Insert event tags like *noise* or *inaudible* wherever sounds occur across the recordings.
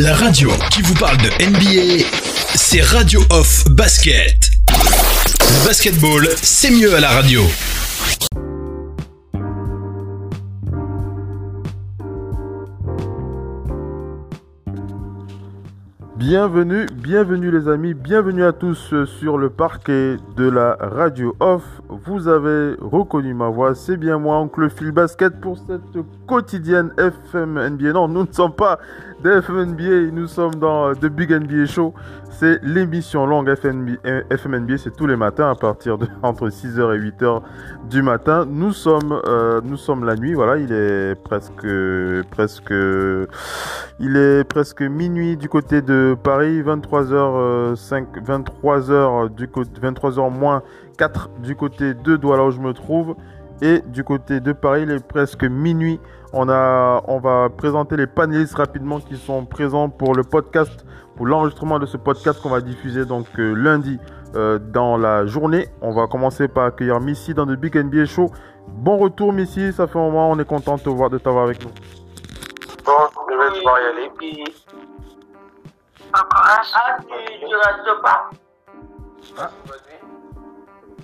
La radio qui vous parle de NBA, c'est Radio Off Basket. Basketball, c'est mieux à la radio. Bienvenue, bienvenue les amis, bienvenue à tous sur le parquet de la radio off. Vous avez reconnu ma voix, c'est bien moi, Oncle Phil Basket, pour cette quotidienne FM NBA. Non, nous ne sommes pas de FMNBA, nous sommes dans The Big NBA Show. C'est l'émission longue FMNBA, c'est tous les matins à partir de *laughs* entre 6h et 8h du matin. Nous sommes, euh, nous sommes la nuit, voilà, il est presque, presque, il est presque minuit du côté de Paris, 23h5, 23h du côté, 23h moins 4 du côté de Douala où je me trouve. Et du côté de Paris, il est presque minuit. On, a, on va présenter les panélistes rapidement qui sont présents pour le podcast, pour l'enregistrement de ce podcast qu'on va diffuser donc euh, lundi euh, dans la journée. On va commencer par accueillir Missy dans le Big NBA Show. Bon retour Missy, ça fait un moment, on est content de te voir, de t'avoir avec nous. Bon, je vais devoir y aller. Puis... Ah, tu, tu restes pas Ah,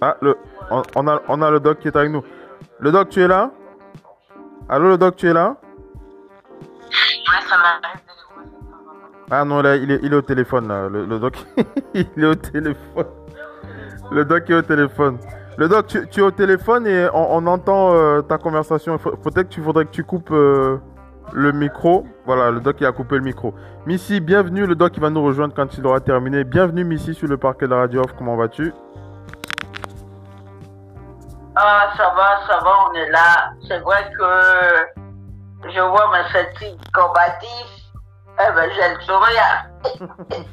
ah le, on, on, a, on a le doc qui est avec nous. Le doc, tu es là? Allô, le doc, tu es là? Ouais, ça m'arrive. Ah non, là, il est, il est au téléphone, là. Le, le doc, *laughs* il est au téléphone. Le doc est au téléphone. Le doc, tu, tu es au téléphone et on, on entend euh, ta conversation. Peut-être que tu voudrais que tu coupes euh, le micro. Voilà, le doc il a coupé le micro. Missy, bienvenue. Le doc il va nous rejoindre quand il aura terminé. Bienvenue Missy sur le parquet de la radio off. Comment vas-tu? Ah, ça va, ça va, on est là. C'est vrai que je vois ma fatigue combative. Eh ben, j'ai le sourire. *laughs*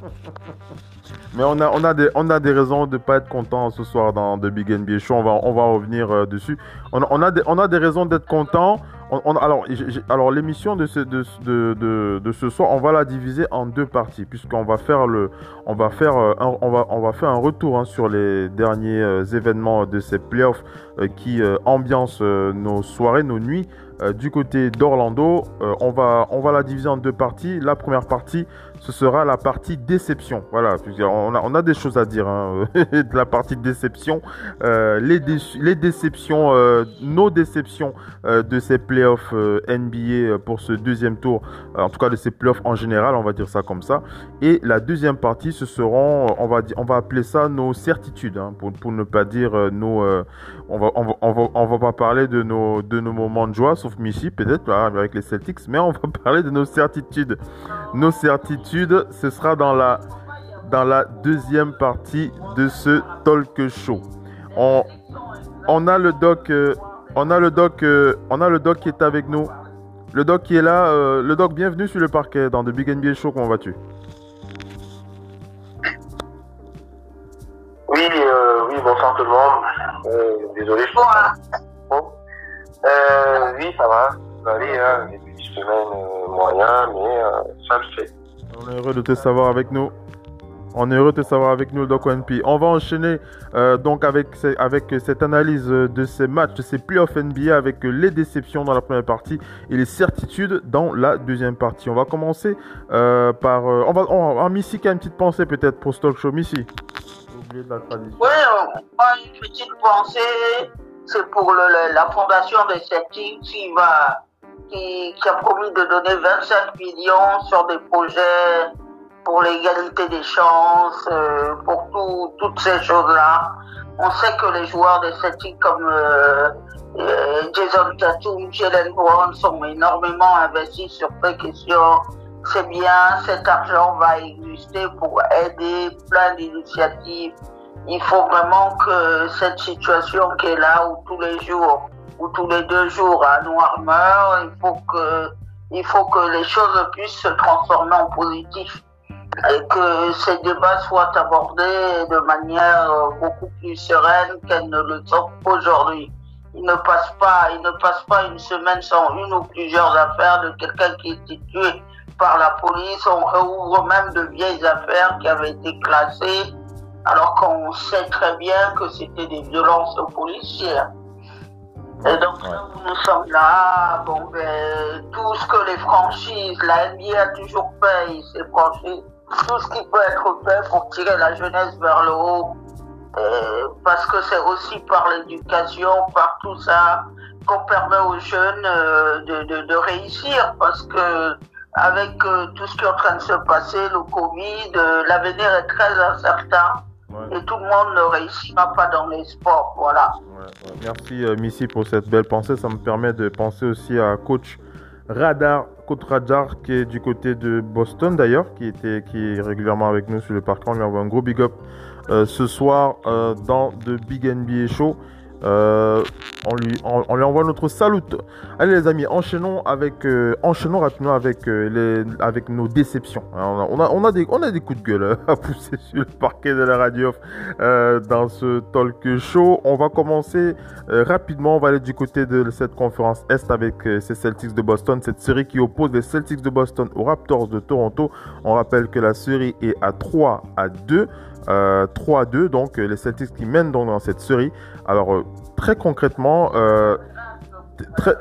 Mais on a, on a, des, on a des raisons de pas être content ce soir dans The Big NBA Show. On va, on va revenir euh, dessus. On, a des, on a des raisons d'être content. Alors, l'émission de ce, soir, on va la diviser en deux parties puisqu'on va faire le, on va faire, euh, un, on va, on va faire un retour hein, sur les derniers euh, événements de ces playoffs euh, qui euh, ambiancent nos soirées, nos nuits. Du côté d'Orlando, on va la diviser en deux parties. La première partie, ce sera la partie déception. Voilà, puisqu'on a, on a des choses à dire hein, *laughs* de la partie déception. Euh, les, les déceptions, euh, nos déceptions euh, de ces playoffs NBA pour ce deuxième tour, en tout cas de ces playoffs en général, on va dire ça comme ça. Et la deuxième partie, ce seront, on va, on va appeler ça nos certitudes, hein, pour, pour ne pas dire nos... on va, on va, on va, pas parler de nos, de nos moments de joie, sauf Missy peut-être là, avec les Celtics, mais on va *laughs* parler de nos certitudes. Nos certitudes, ce sera dans la, dans la deuxième partie de ce talk show. On, on a le doc, euh, on a le doc, euh, on a le doc qui est avec nous. Le doc qui est là, euh, le doc, bienvenue sur le parquet dans The Big NBA Show. Comment vas-tu? Oui, euh, bonsoir tout le monde. Euh, désolé, je Bonsoir. Bon. Euh, oui, ça va. Ça va aller, hein. Début de semaine euh, moyen, mais euh, ça le fait. On est heureux de te savoir avec nous. On est heureux de te savoir avec nous, le Doc ONP. On va enchaîner euh, donc avec, avec cette analyse de ces matchs, de ces playoffs NBA, avec les déceptions dans la première partie et les certitudes dans la deuxième partie. On va commencer euh, par... euh, on va, on, ah, Missy qui a une petite pensée peut-être pour ce talk show. Missy. De. Oui, une petite pensée. C'est pour la fondation des Celtics qui va, qui, qui a promis de donner 25 millions sur des projets pour l'égalité des chances, euh, pour tout- toutes ces choses-là. On sait que les joueurs des Celtics comme euh, euh, Jason Tatum, Jalen Brown sont énormément investis sur ces questions. C'est bien, cet argent va exister pour aider plein d'initiatives. Il faut vraiment que cette situation qui est là, où tous les jours, ou tous les deux jours, un noir meurt, il faut que, il faut que les choses puissent se transformer en positif et que ces débats soient abordés de manière beaucoup plus sereine qu'elles ne le sont aujourd'hui. Il ne passe pas, il ne passe pas une semaine sans une ou plusieurs affaires de quelqu'un qui était tué par la police. On réouvre même de vieilles affaires qui avaient été classées alors qu'on sait très bien que c'était des violences policières. Et donc, nous sommes là. Bon, ben, tout ce que les franchises, la NBA a toujours fait, ses franchises, tout ce qui peut être fait pour tirer la jeunesse vers le haut. Euh, parce que c'est aussi par l'éducation, par tout ça, qu'on permet aux jeunes euh, de, de, de, réussir. Parce que avec euh, tout ce qui est en train de se passer, le Covid, l'avenir est très incertain. Et tout le monde ne réussira pas dans les sports. Voilà. Merci Missy pour cette belle pensée. Ça me permet de penser aussi à coach Radar, coach Radar qui est du côté de Boston d'ailleurs, qui était qui est régulièrement avec nous sur le parcours. On lui envoie un gros big up euh, ce soir euh, dans The Big NBA Show. Euh, on, lui, on, lui envoie notre salut. Allez les amis, enchaînons avec, enchaînons rapidement avec, les, avec nos déceptions. on, a, on, a, des, on a des coups de gueule *laughs* à pousser sur le parquet de la radio dans ce talk show. On va commencer rapidement. On va aller du côté de cette conférence Est avec ces Celtics de Boston. Cette série qui oppose les Celtics de Boston aux Raptors de Toronto. On rappelle que la série est à 3 à 2. 3-2, euh, donc euh, les Celtics qui mènent donc dans cette série. Alors euh, très concrètement, très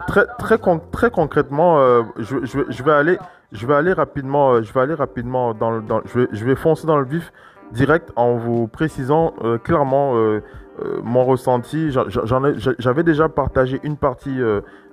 très concrètement, je, je, vais aller rapidement je vais aller rapidement dans, je vais foncer dans le vif direct en vous précisant clairement mon ressenti. J'avais déjà partagé une partie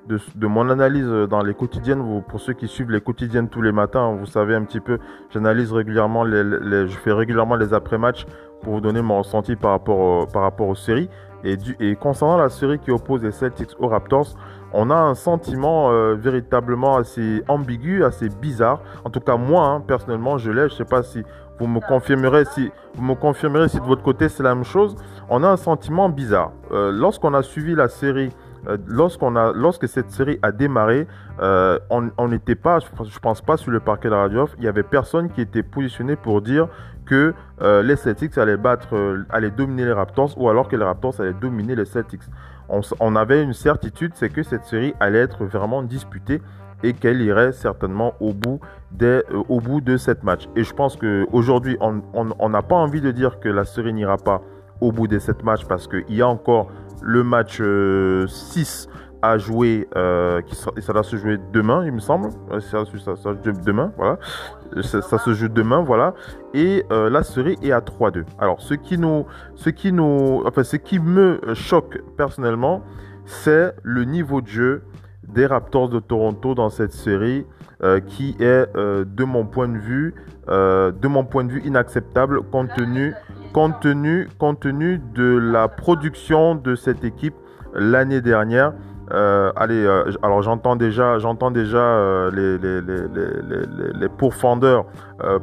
de, mon analyse dans les quotidiennes. pour ceux qui suivent les quotidiennes tous les matins, vous savez un petit peu, j'analyse régulièrement, les, je fais régulièrement les après-matchs pour vous donner mon ressenti par rapport, par rapport aux séries. Et, concernant la série qui oppose les Celtics aux Raptors, on a un sentiment euh, véritablement assez ambigu, assez bizarre. En tout cas, moi, hein, personnellement, je l'ai. Je ne sais pas si vous me confirmerez si vous me confirmerez si de votre côté c'est la même chose. On a un sentiment bizarre. Euh, lorsqu'on a suivi la série euh, lorsqu'on a, lorsque cette série a démarré, on n'était pas, je pense pas sur le parquet de la radio. Il y avait personne qui était positionné pour dire que euh, les Celtics allaient battre, allaient dominer les Raptors, ou alors que les Raptors allaient dominer les Celtics. On, avait une certitude, c'est que cette série allait être vraiment disputée et qu'elle irait certainement au bout, des, au bout de cette match. Et je pense qu'aujourd'hui, on n'a pas envie de dire que la série n'ira pas au bout de cette match parce qu'il y a encore le match 6 euh, à jouer, euh, qui ça va se jouer demain, il me semble. Ça, demain, voilà. Ça, se joue demain, voilà. Et euh, la série est à 3-2. Alors, ce qui nous, ce qui nous, enfin, ce qui me choque personnellement, c'est le niveau de jeu des Raptors de Toronto dans cette série, qui est, de mon point de vue, de mon point de vue, inacceptable compte tenu compte tenu, compte tenu de la production de cette équipe l'année dernière. Euh, allez, euh, alors j'entends déjà, j'entends déjà euh, les, les, pourfendeurs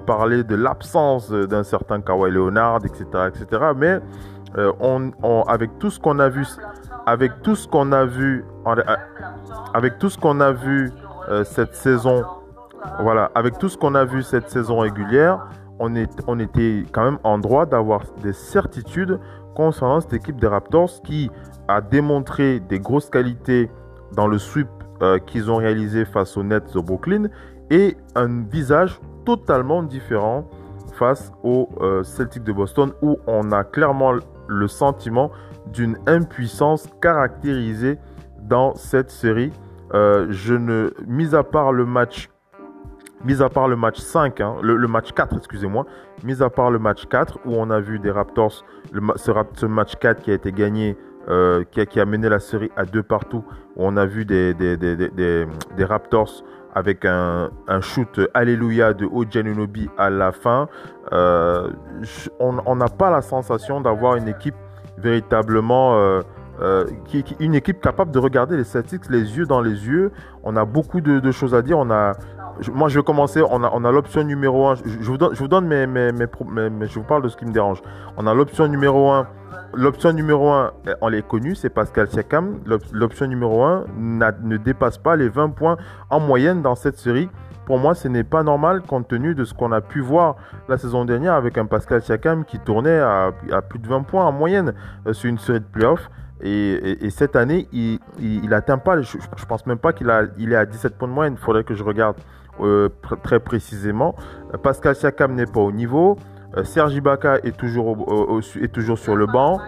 parler de l'absence d'un certain Kawhi Leonard, etc., etc. Mais avec tout ce qu'on a vu, avec tout ce qu'on a vu, avec tout ce qu'on a vu cette saison, voilà, avec tout ce qu'on a vu cette saison régulière, on, est, on était quand même en droit d'avoir des certitudes concernant cette équipe des Raptors qui a démontré des grosses qualités dans le sweep euh, qu'ils ont réalisé face aux Nets de Brooklyn et un visage totalement différent face aux euh, Celtics de Boston où on a clairement le sentiment d'une impuissance caractérisée dans cette série. Euh, je ne, mis à part le match mis à part le match 5, hein, le, match 4, excusez-moi, mis à part le match 4 où on a vu des Raptors, ce, match 4 qui a été gagné, euh, qui, a, mené la série à deux partout, où on a vu des, Raptors avec un, shoot Alléluia de Ojanunobi à la fin. Euh, on n'a pas la sensation d'avoir une équipe véritablement... Euh, une équipe capable de regarder les Celtics les yeux dans les yeux. On a beaucoup de, choses à dire. Moi, je vais commencer. On a, on a l'option numéro 1. Je, vous donne, je vous donne mes, mes, mes, Je vous parle de ce qui me dérange. On a l'option numéro 1. L'option numéro 1, on l'est connue, c'est Pascal Siakam. L'option numéro 1 ne dépasse pas les 20 points en moyenne dans cette série. Pour moi, ce n'est pas normal compte tenu de ce qu'on a pu voir la saison dernière avec un Pascal Siakam qui tournait à, plus de 20 points en moyenne euh, sur une série de playoffs. Et, cette année, il n'atteint pas, je, ne pense même pas qu'il il est à 17 points de moyenne. Il faudrait que je regarde euh, très précisément. Pascal Siakam n'est pas au niveau. Euh, Sergi Ibaka est toujours, est toujours sur le banc.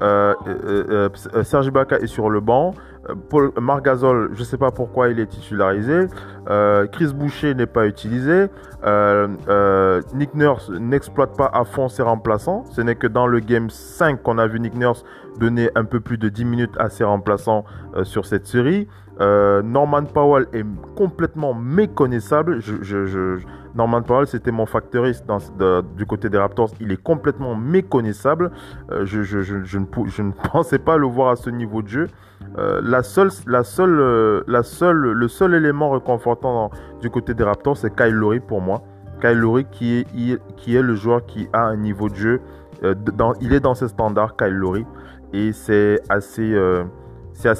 Euh, Sergi Ibaka est sur le banc. Euh, Paul Margasol, je ne sais pas pourquoi il est titularisé. Euh, Chris Boucher n'est pas utilisé. Euh, euh, Nick Nurse n'exploite pas à fond ses remplaçants. Ce n'est que dans le game 5 qu'on a vu Nick Nurse donner un peu plus de 10 minutes à ses remplaçants euh, sur cette série. Euh, Norman Powell est complètement méconnaissable. Norman Powell, c'était mon factoriste du côté des Raptors. Il est complètement méconnaissable. Euh, je, ne, *laughs* pensais pas le voir à ce niveau de jeu. Euh, la seule, le seul élément réconfortant du côté des Raptors, c'est Kyle Lowry pour moi. Kyle Lowry qui est, le joueur qui a un niveau de jeu. il est dans ses standards, Kyle Lowry, et c'est assez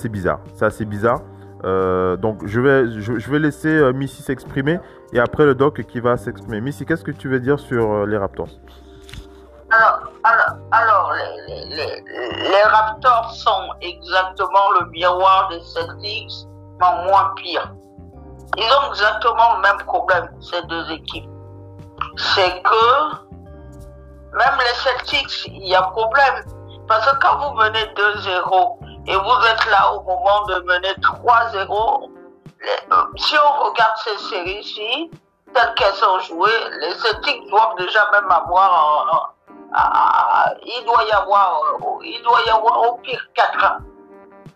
bizarre. C'est assez bizarre. Euh, donc je vais, je, vais laisser euh, Missy s'exprimer et après le doc qui va s'exprimer. Missy, qu'est-ce que tu veux dire sur euh, les Raptors? Alors, les, Raptors sont exactement le miroir des Celtics, mais moins pire. Ils ont exactement le même problème, ces deux équipes. C'est que même les Celtics, il y a problème. Parce que quand vous menez 2-0 et vous êtes là au moment de mener 3-0, les- euh, si on regarde ces séries-ci, telles qu'elles sont jouées, les Celtics doivent déjà même avoir un- ah, il doit y avoir, euh, il doit y avoir au pire 4 ans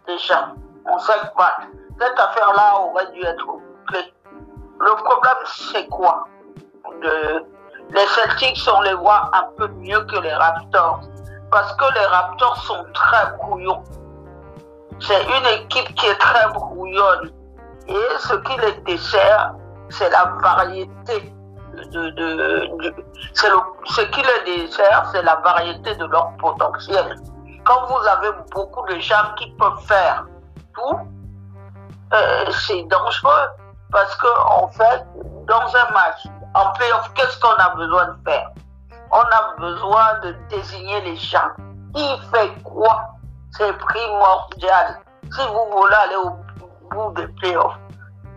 déjà en 5 matchs. Cette affaire-là aurait dû être bouclée. Le problème, c'est quoi? Les Celtics, on les voit un peu mieux que les Raptors. Parce que les Raptors sont très brouillons. C'est une équipe qui est très brouillonne. Et ce qui les dessert, c'est la variété de, de- le- ce qui les dessert, c'est la variété de leur potentiel. Quand vous avez beaucoup de gens qui peuvent faire tout, euh, c'est dangereux parce que en fait, dans un match, en playoff, qu'est-ce qu'on a besoin de faire? On a besoin de désigner les gens. Qui fait quoi? C'est primordial. Si vous voulez aller au bout des playoffs,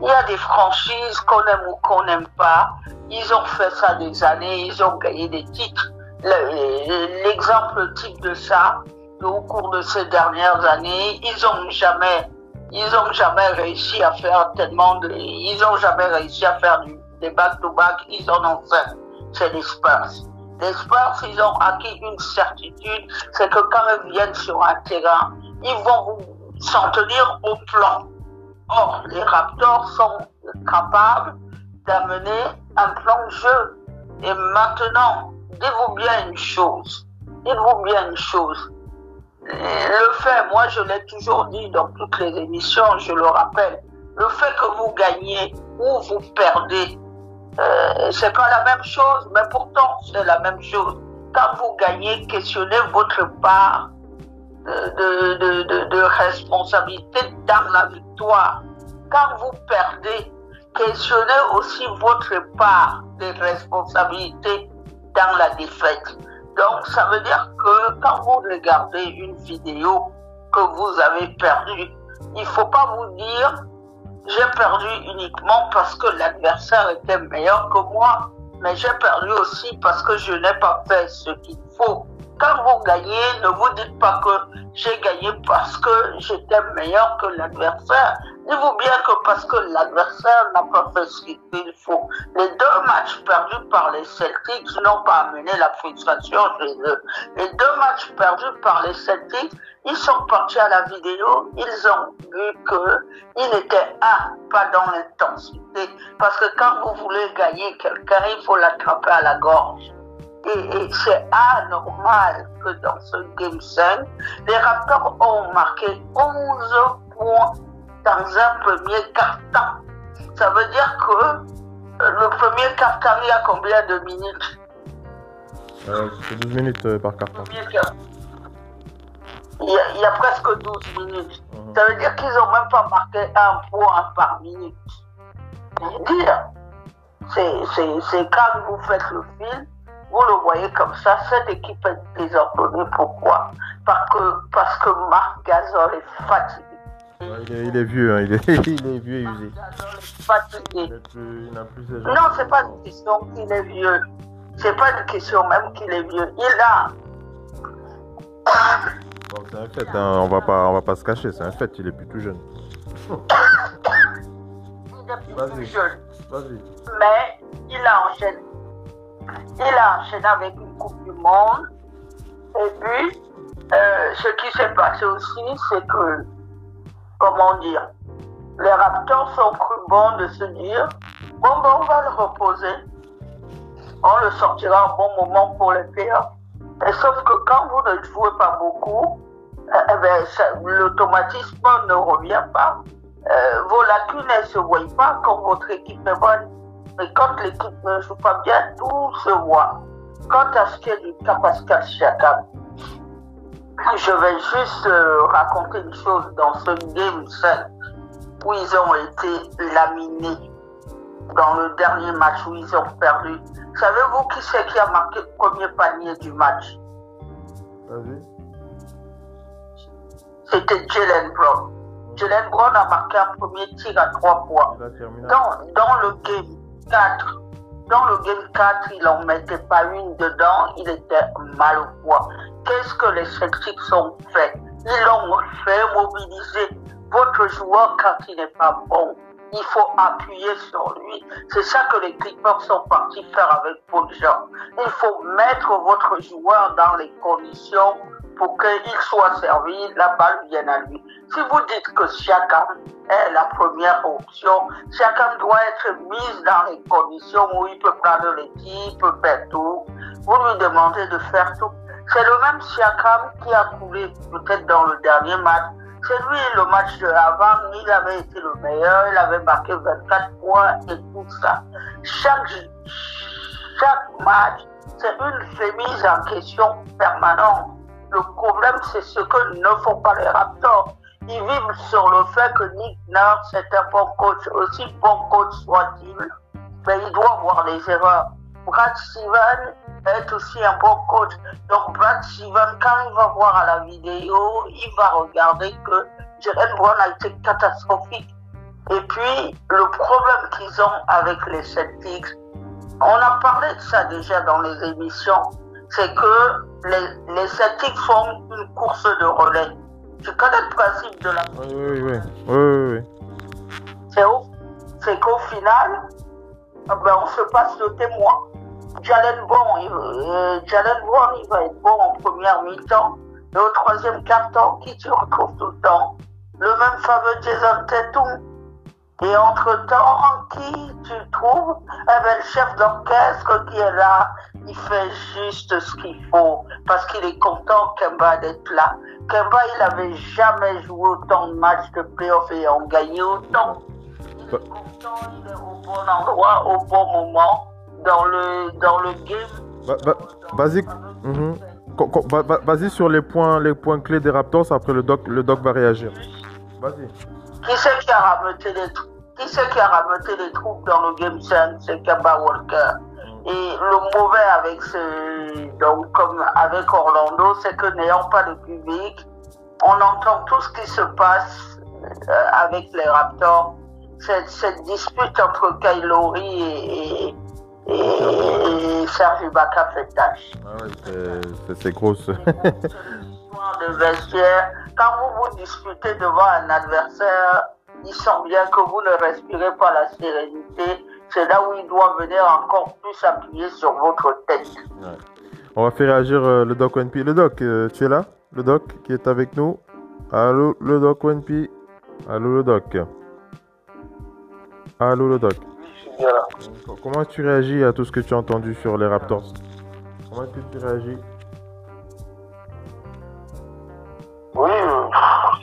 il y a des franchises qu'on aime ou qu'on n'aime pas. Ils ont fait ça des années, ils ont gagné des titres. Le- L'exemple type de ça, au cours de ces dernières années, ils ont jamais, ils ont jamais réussi à faire tellement de, ils jamais réussi à faire du, des back-to-back, ils en ont fait. C'est les Spurs. Les Spurs, ils ont acquis une certitude, c'est que quand ils viennent sur un terrain, ils vont s'en tenir au plan. Or, les Raptors sont capables d'amener un plan de jeu. Et maintenant, dites-vous bien une chose. Dites-vous bien une chose. Le fait, moi je l'ai toujours dit dans toutes les émissions, je le rappelle, le fait que vous gagnez ou vous perdez, euh, c'est pas la même chose, mais pourtant c'est la même chose. Quand vous gagnez, questionnez votre part de, de, de, de, responsabilité dans la victoire. Quand vous perdez, questionnez aussi votre part de responsabilité dans la défaite. Donc, ça veut dire que quand vous regardez une vidéo que vous avez perdue, il ne faut pas vous dire j'ai perdu uniquement parce que l'adversaire était meilleur que moi, mais j'ai perdu aussi parce que je n'ai pas fait ce qu'il faut. Quand vous gagnez, ne vous dites pas que j'ai gagné parce que j'étais meilleur que l'adversaire. Dites-vous bien que parce que l'adversaire n'a pas fait ce qu'il faut. Les deux matchs perdus par les Celtics n'ont pas amené la frustration chez eux. Les deux matchs perdus par les Celtics, ils sont partis à la vidéo, ils ont vu qu'ils n'étaient un, pas dans l'intensité. Parce que quand vous voulez gagner quelqu'un, il faut l'attraper à la gorge. Et, et c'est anormal que dans ce Game 5, les Raptors ont marqué 11 points dans un premier quart-temps. Ça veut dire que euh, le premier quart-temps, il y a combien de minutes euh, C'est 12 minutes euh, par carton. Il y, a, il y a presque 12 minutes. Mhm. Ça veut dire qu'ils n'ont même pas marqué un point par minute. C'est dire. C'est quand vous faites le film, vous le voyez comme ça, cette équipe est désordonnée. Pourquoi? Parce que, parce que Marc Gasol est fatigué. Ouais, il, est, il est vieux, hein, il, est, *laughs* il est vieux et usé. Fatigué. Plus-. Non, c'est pas une question qu'il est vieux. C'est pas une question même qu'il est vieux. Il a, Bon, c'est un fait, hein, on va pas, on va pas se cacher, c'est un fait, il est plus tout jeune. Il est plus jeune. Mais il a enchaîné. Il a enchaîné avec une Coupe du Monde. Et puis, euh, ce qui s'est passé aussi, c'est que, comment dire, les Raptors ont cru bon de se dire, bon, ben, on va le reposer. On le sortira un bon moment pour les playoffs. Et sauf que quand vous ne jouez pas beaucoup, euh, eh ben, l'automatisme ne revient pas. Euh, vos lacunes ne se voient pas quand votre équipe est bonne. Mais quand l'équipe ne joue pas bien, tout se voit. Quant à ce qui est du Pascal Siakam, je vais juste euh, raconter une chose dans ce game 5 où ils ont été laminés dans le dernier match où ils ont perdu. Savez-vous qui c'est qui a marqué le premier panier du match? C'était Jalen Brown. Jalen Brown a marqué un premier tir à trois points. Dans, dans le game 4, dans le game 4, il n'en mettait pas une dedans, il était mal au poids. Qu'est-ce que les Celtics ont fait? Ils l'ont fait mobiliser. Votre joueur, quand il n'est pas bon, il faut appuyer sur lui. C'est ça que les Clippers sont partis faire avec Paul Jean. Il faut mettre votre joueur dans les conditions pour qu'il soit servi, la balle vienne à lui. Si vous dites que Siakam est la première option, Siakam doit être mis dans les conditions où il peut prendre peut faire tout. Vous lui demandez de faire tout. C'est le même Siakam qui a coulé peut-être dans le dernier match. C'est lui, le match de avant, il avait été le meilleur, il avait marqué 24 points et tout ça. Chaque, chaque match, c'est une remise en question permanente. Le problème, c'est ce que ne font pas les Raptors. Ils vivent sur le fait que Nick Nurse est un bon coach, aussi bon coach soit-il, mais il doit voir les erreurs. Brad Steven est aussi un bon coach. Donc Brad Steven, quand il va voir la vidéo, il va regarder que Jalen Brown a été catastrophique. Et puis, le problème qu'ils ont avec les Celtics, on a parlé de ça déjà dans les émissions, c'est que les, les Celtics font une course de relais. Tu connais le principe de la Oui, oui, oui. Oui, c'est qu'au final, ah ben, on se passe le témoin. Jalen Brown, il, euh, Jalen Brown, il va être bon en première mi-temps. Et au troisième quart-temps, qui tu retrouves tout le temps? Le même fameux Jason Tatum. Et entre-temps, qui tu trouves? Eh ben, le chef d'orchestre qui est là, il fait juste ce qu'il faut. Parce qu'il est content, Kemba, d'être là. Kemba, il avait jamais joué autant de matchs de playoff et en gagné autant. Il est content, il est au bon endroit, au bon moment, dans le, dans le game. Ba- ba- basique. Sur les points, les points clés des Raptors. Après, le doc, le doc va réagir. Vas-y. Qui c'est qui a rameuté les Qui c'est qui a rameuté les troupes dans le game 5 C'est Kemba Walker. Et le mauvais avec ce, donc comme avec Orlando, c'est que n'ayant pas de public, on entend tout ce qui se passe euh, avec les Raptors. Cette, cette dispute entre Kylori et, et, et, et Serge Ibaka fait tâche. Ah ouais, c'est- c'est- c'est grosse. De vestiaire. Quand vous vous disputez devant un adversaire, il sent bien que vous ne respirez pas la sérénité. C'est là où il doit venir encore plus appuyer sur votre tête. On va faire réagir euh, le doc ONP. Le doc, euh, tu es là? Le doc qui est avec nous? Allô, le doc ONP Allô, le doc? Allô, le doc? Oui, je suis bien là. Comment tu réagis à tout ce que tu as entendu sur les Raptors? Comment est-ce que tu réagis? Oui,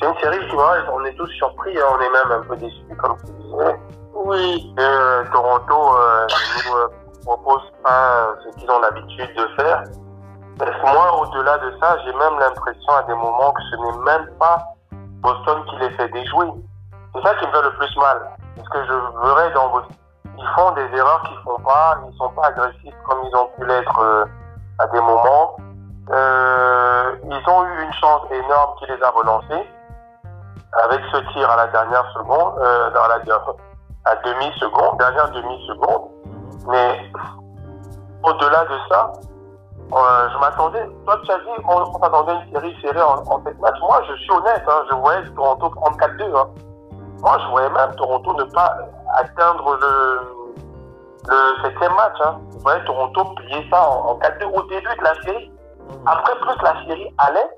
c'est une série qui va, on est tous surpris, hein, on est même un peu déçus, comme tu disais. Oui, que euh, Toronto euh, nous euh, propose pas euh, ce qu'ils ont l'habitude de faire. Parce que moi, au-delà de ça, j'ai même l'impression à des moments que ce n'est même pas Boston qui les fait déjouer. C'est ça qui me fait le plus mal. Parce que je verrais dans Boston, ils font des erreurs qu'ils font pas, ils sont pas agressifs comme ils ont pu l'être à des moments. Euh, ils ont eu une chance énorme qui les a relancés avec ce tir à la dernière seconde, euh, la à demi-seconde, dernière demi-seconde. Mais au-delà de ça, euh, je m'attendais, toi tu as dit qu'on s'attendait à une série serrée en, en 7 matchs. Moi, je suis honnête, hein, je voyais Toronto prendre 4-2. Hein. Moi, je voyais même Toronto ne pas atteindre le, le septième match. Hein. Je voyais Toronto plier ça en 4-2 au début de la série. Après, plus la série allait,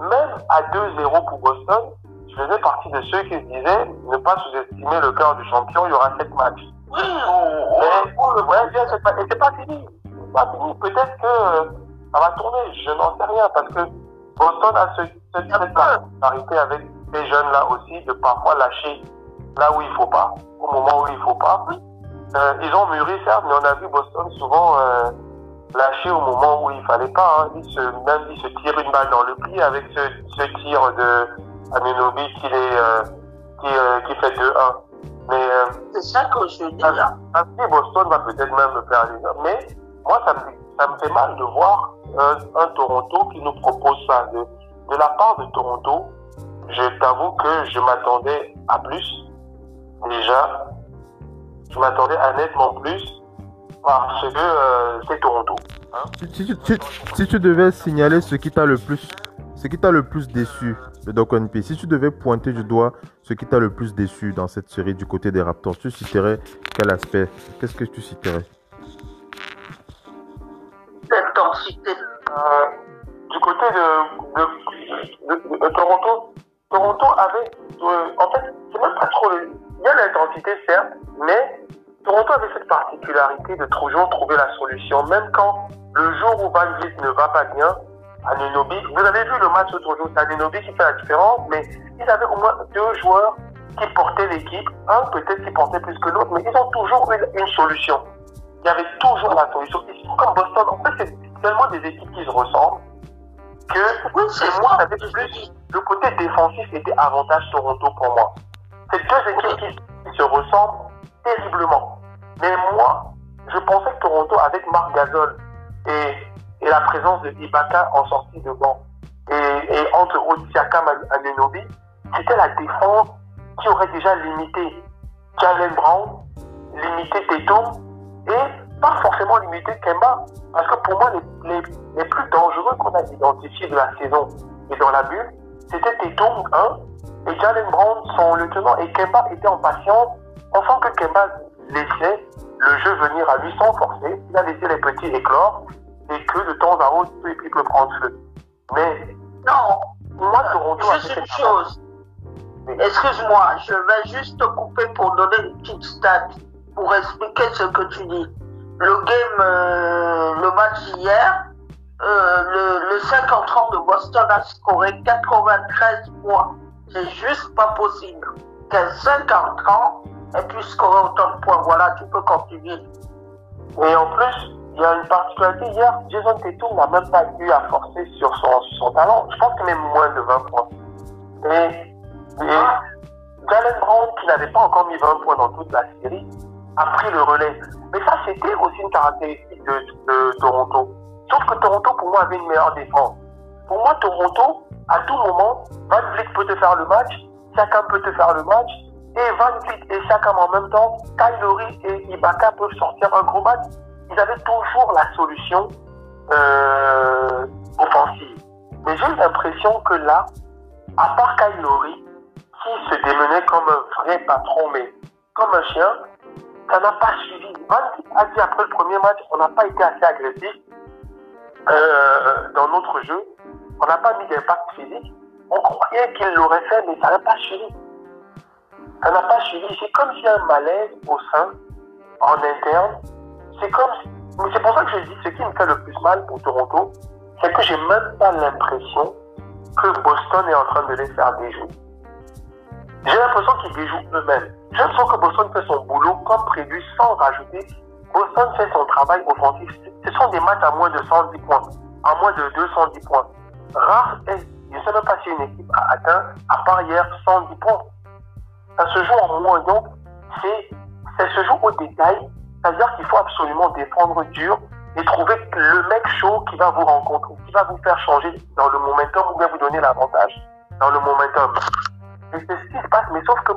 même à 2-0 pour Boston, je faisais partie de ceux qui se disaient ne pas sous-estimer le cœur du champion, il y aura 7 matchs. Oui, Mais, le ouais, c'est pas, pas fini. Pas fini. Peut-être que euh, ça va tourner, je n'en sais rien, parce que Boston a ce, ce, particularité avec ces jeunes-là aussi, de parfois lâcher là où il faut pas, au moment où il faut pas. Euh, ils ont mûri, certes, mais on a vu Boston souvent euh, lâcher au moment où il fallait pas. Hein. Se, même ils se tirent une balle dans le pied avec ce, ce tir de Anunobi qui, euh, qui, euh, qui fait 2-1. Mais euh, C'est ça que je dis là. ainsi, Boston va peut-être même me faire les. Mais moi, ça me, ça me fait mal de voir un, un Toronto qui nous propose ça. De, de la part de Toronto, je t'avoue que je m'attendais à plus. Déjà, je m'attendais à nettement plus parce que euh, c'est Toronto. Si, si tu- si- si tu devais signaler ce qui t'a le plus, ce qui t'a le plus déçu de Doc P, si tu devais pointer du doigt ce qui t'a le plus déçu dans cette série du côté des Raptors, tu citerais quel aspect? Qu'est-ce que tu citerais? L'intensité. Euh, du côté de, de, de- de Toronto, Toronto avait, euh, en fait, c'est même pas trop, il y a l'intensité certes, mais Toronto avait cette particularité de toujours trouver la solution, même quand le jour où Van Vliet ne va pas bien, Anunobi, vous avez vu le match l'autre jour, c'est Anunobi qui fait la différence, mais ils avaient au moins deux joueurs qui portaient l'équipe, un peut-être qui portait plus que l'autre, mais ils ont toujours une, une solution. Il y avait toujours la solution. Ils sont comme Boston, en fait, c'est tellement des équipes qui se ressemblent que Oui, et moi, ça. j'avais plus le côté défensif était avantage Toronto pour moi. C'est deux équipes qui, qui se ressemblent terriblement. Mais moi, je pensais que Toronto, avec Marc Gasol et, et la présence de Ibaka en sortie de banc, et, et entre Osiakam et Anenobi, c'était la défense qui aurait déjà limité Jalen Brown, limité Tatum, et pas forcément limité Kemba. Parce que pour moi, les, les, les plus dangereux qu'on a identifiés de la saison et dans la bulle, c'était Tatum 1 et Jalen Brown, son lieutenant, et Kemba était en patience. On sent que Kemba laissait le jeu venir à lui sans forcer. Il a laissé les petits éclore et que de temps à autre, il peut prendre feu. Mais Non, moi, Toronto a juste fait une chose. Excuse-moi, je vais juste te couper pour donner une petite stat pour expliquer ce que tu dis. Le game, euh, le match hier, euh, le, le 5 entrant de Boston a scoré 93 points. C'est juste pas possible qu'un 5 entrant ait pu scorer autant de points. Voilà, tu peux continuer. Et en plus, il y a une particularité. Hier, Jason Tatum n'a même pas eu à forcer sur son, son talent. Je pense que même moins de 20 points. Et, et Jalen Brown, qui n'avait pas encore mis 20 points dans toute la série, a pris le relais. Mais ça, c'était aussi une caractéristique de, Toronto. Sauf que Toronto, pour moi, avait une meilleure défense. Pour moi, Toronto, à tout moment, Van Vliet peut te faire le match, chacun peut te faire le match, et Van Vliet et Siakam en même temps, Kylori et Ibaka peuvent sortir un gros match. Ils avaient toujours la solution euh, offensive. Mais j'ai l'impression que là, à part Kylori, qui se démenait comme un vrai patron, mais comme un chien, ça n'a pas suivi. Van Vliet a dit après le premier match, on n'a pas été assez agressif euh, dans notre jeu. On n'a pas mis d'impact physique. On croyait qu'il l'aurait fait, mais ça n'a pas suivi. Ça n'a pas suivi. C'est comme s'il y a un malaise au sein, en interne. C'est comme c'est pour ça que je dis, ce qui me fait le plus mal pour Toronto, c'est que j'ai même pas l'impression que Boston est en train de les faire déjouer. J'ai l'impression qu'ils déjouent eux-mêmes. J'ai l'impression que Boston fait son boulot comme prévu sans rajouter. Boston fait son travail offensif. Ce sont des matchs à moins de 110 points, à moins de 210 points. Rare est, je ne sais même pas si une équipe a atteint, à part hier, 110 points. Ça se joue en moins, donc c'est, ça se joue au détail. C'est-à-dire qu'il faut absolument défendre dur et trouver le mec chaud qui va vous rencontrer, qui va vous faire changer dans le momentum ou bien vous donner l'avantage dans le momentum. Et c'est ce qui se passe, mais sauf que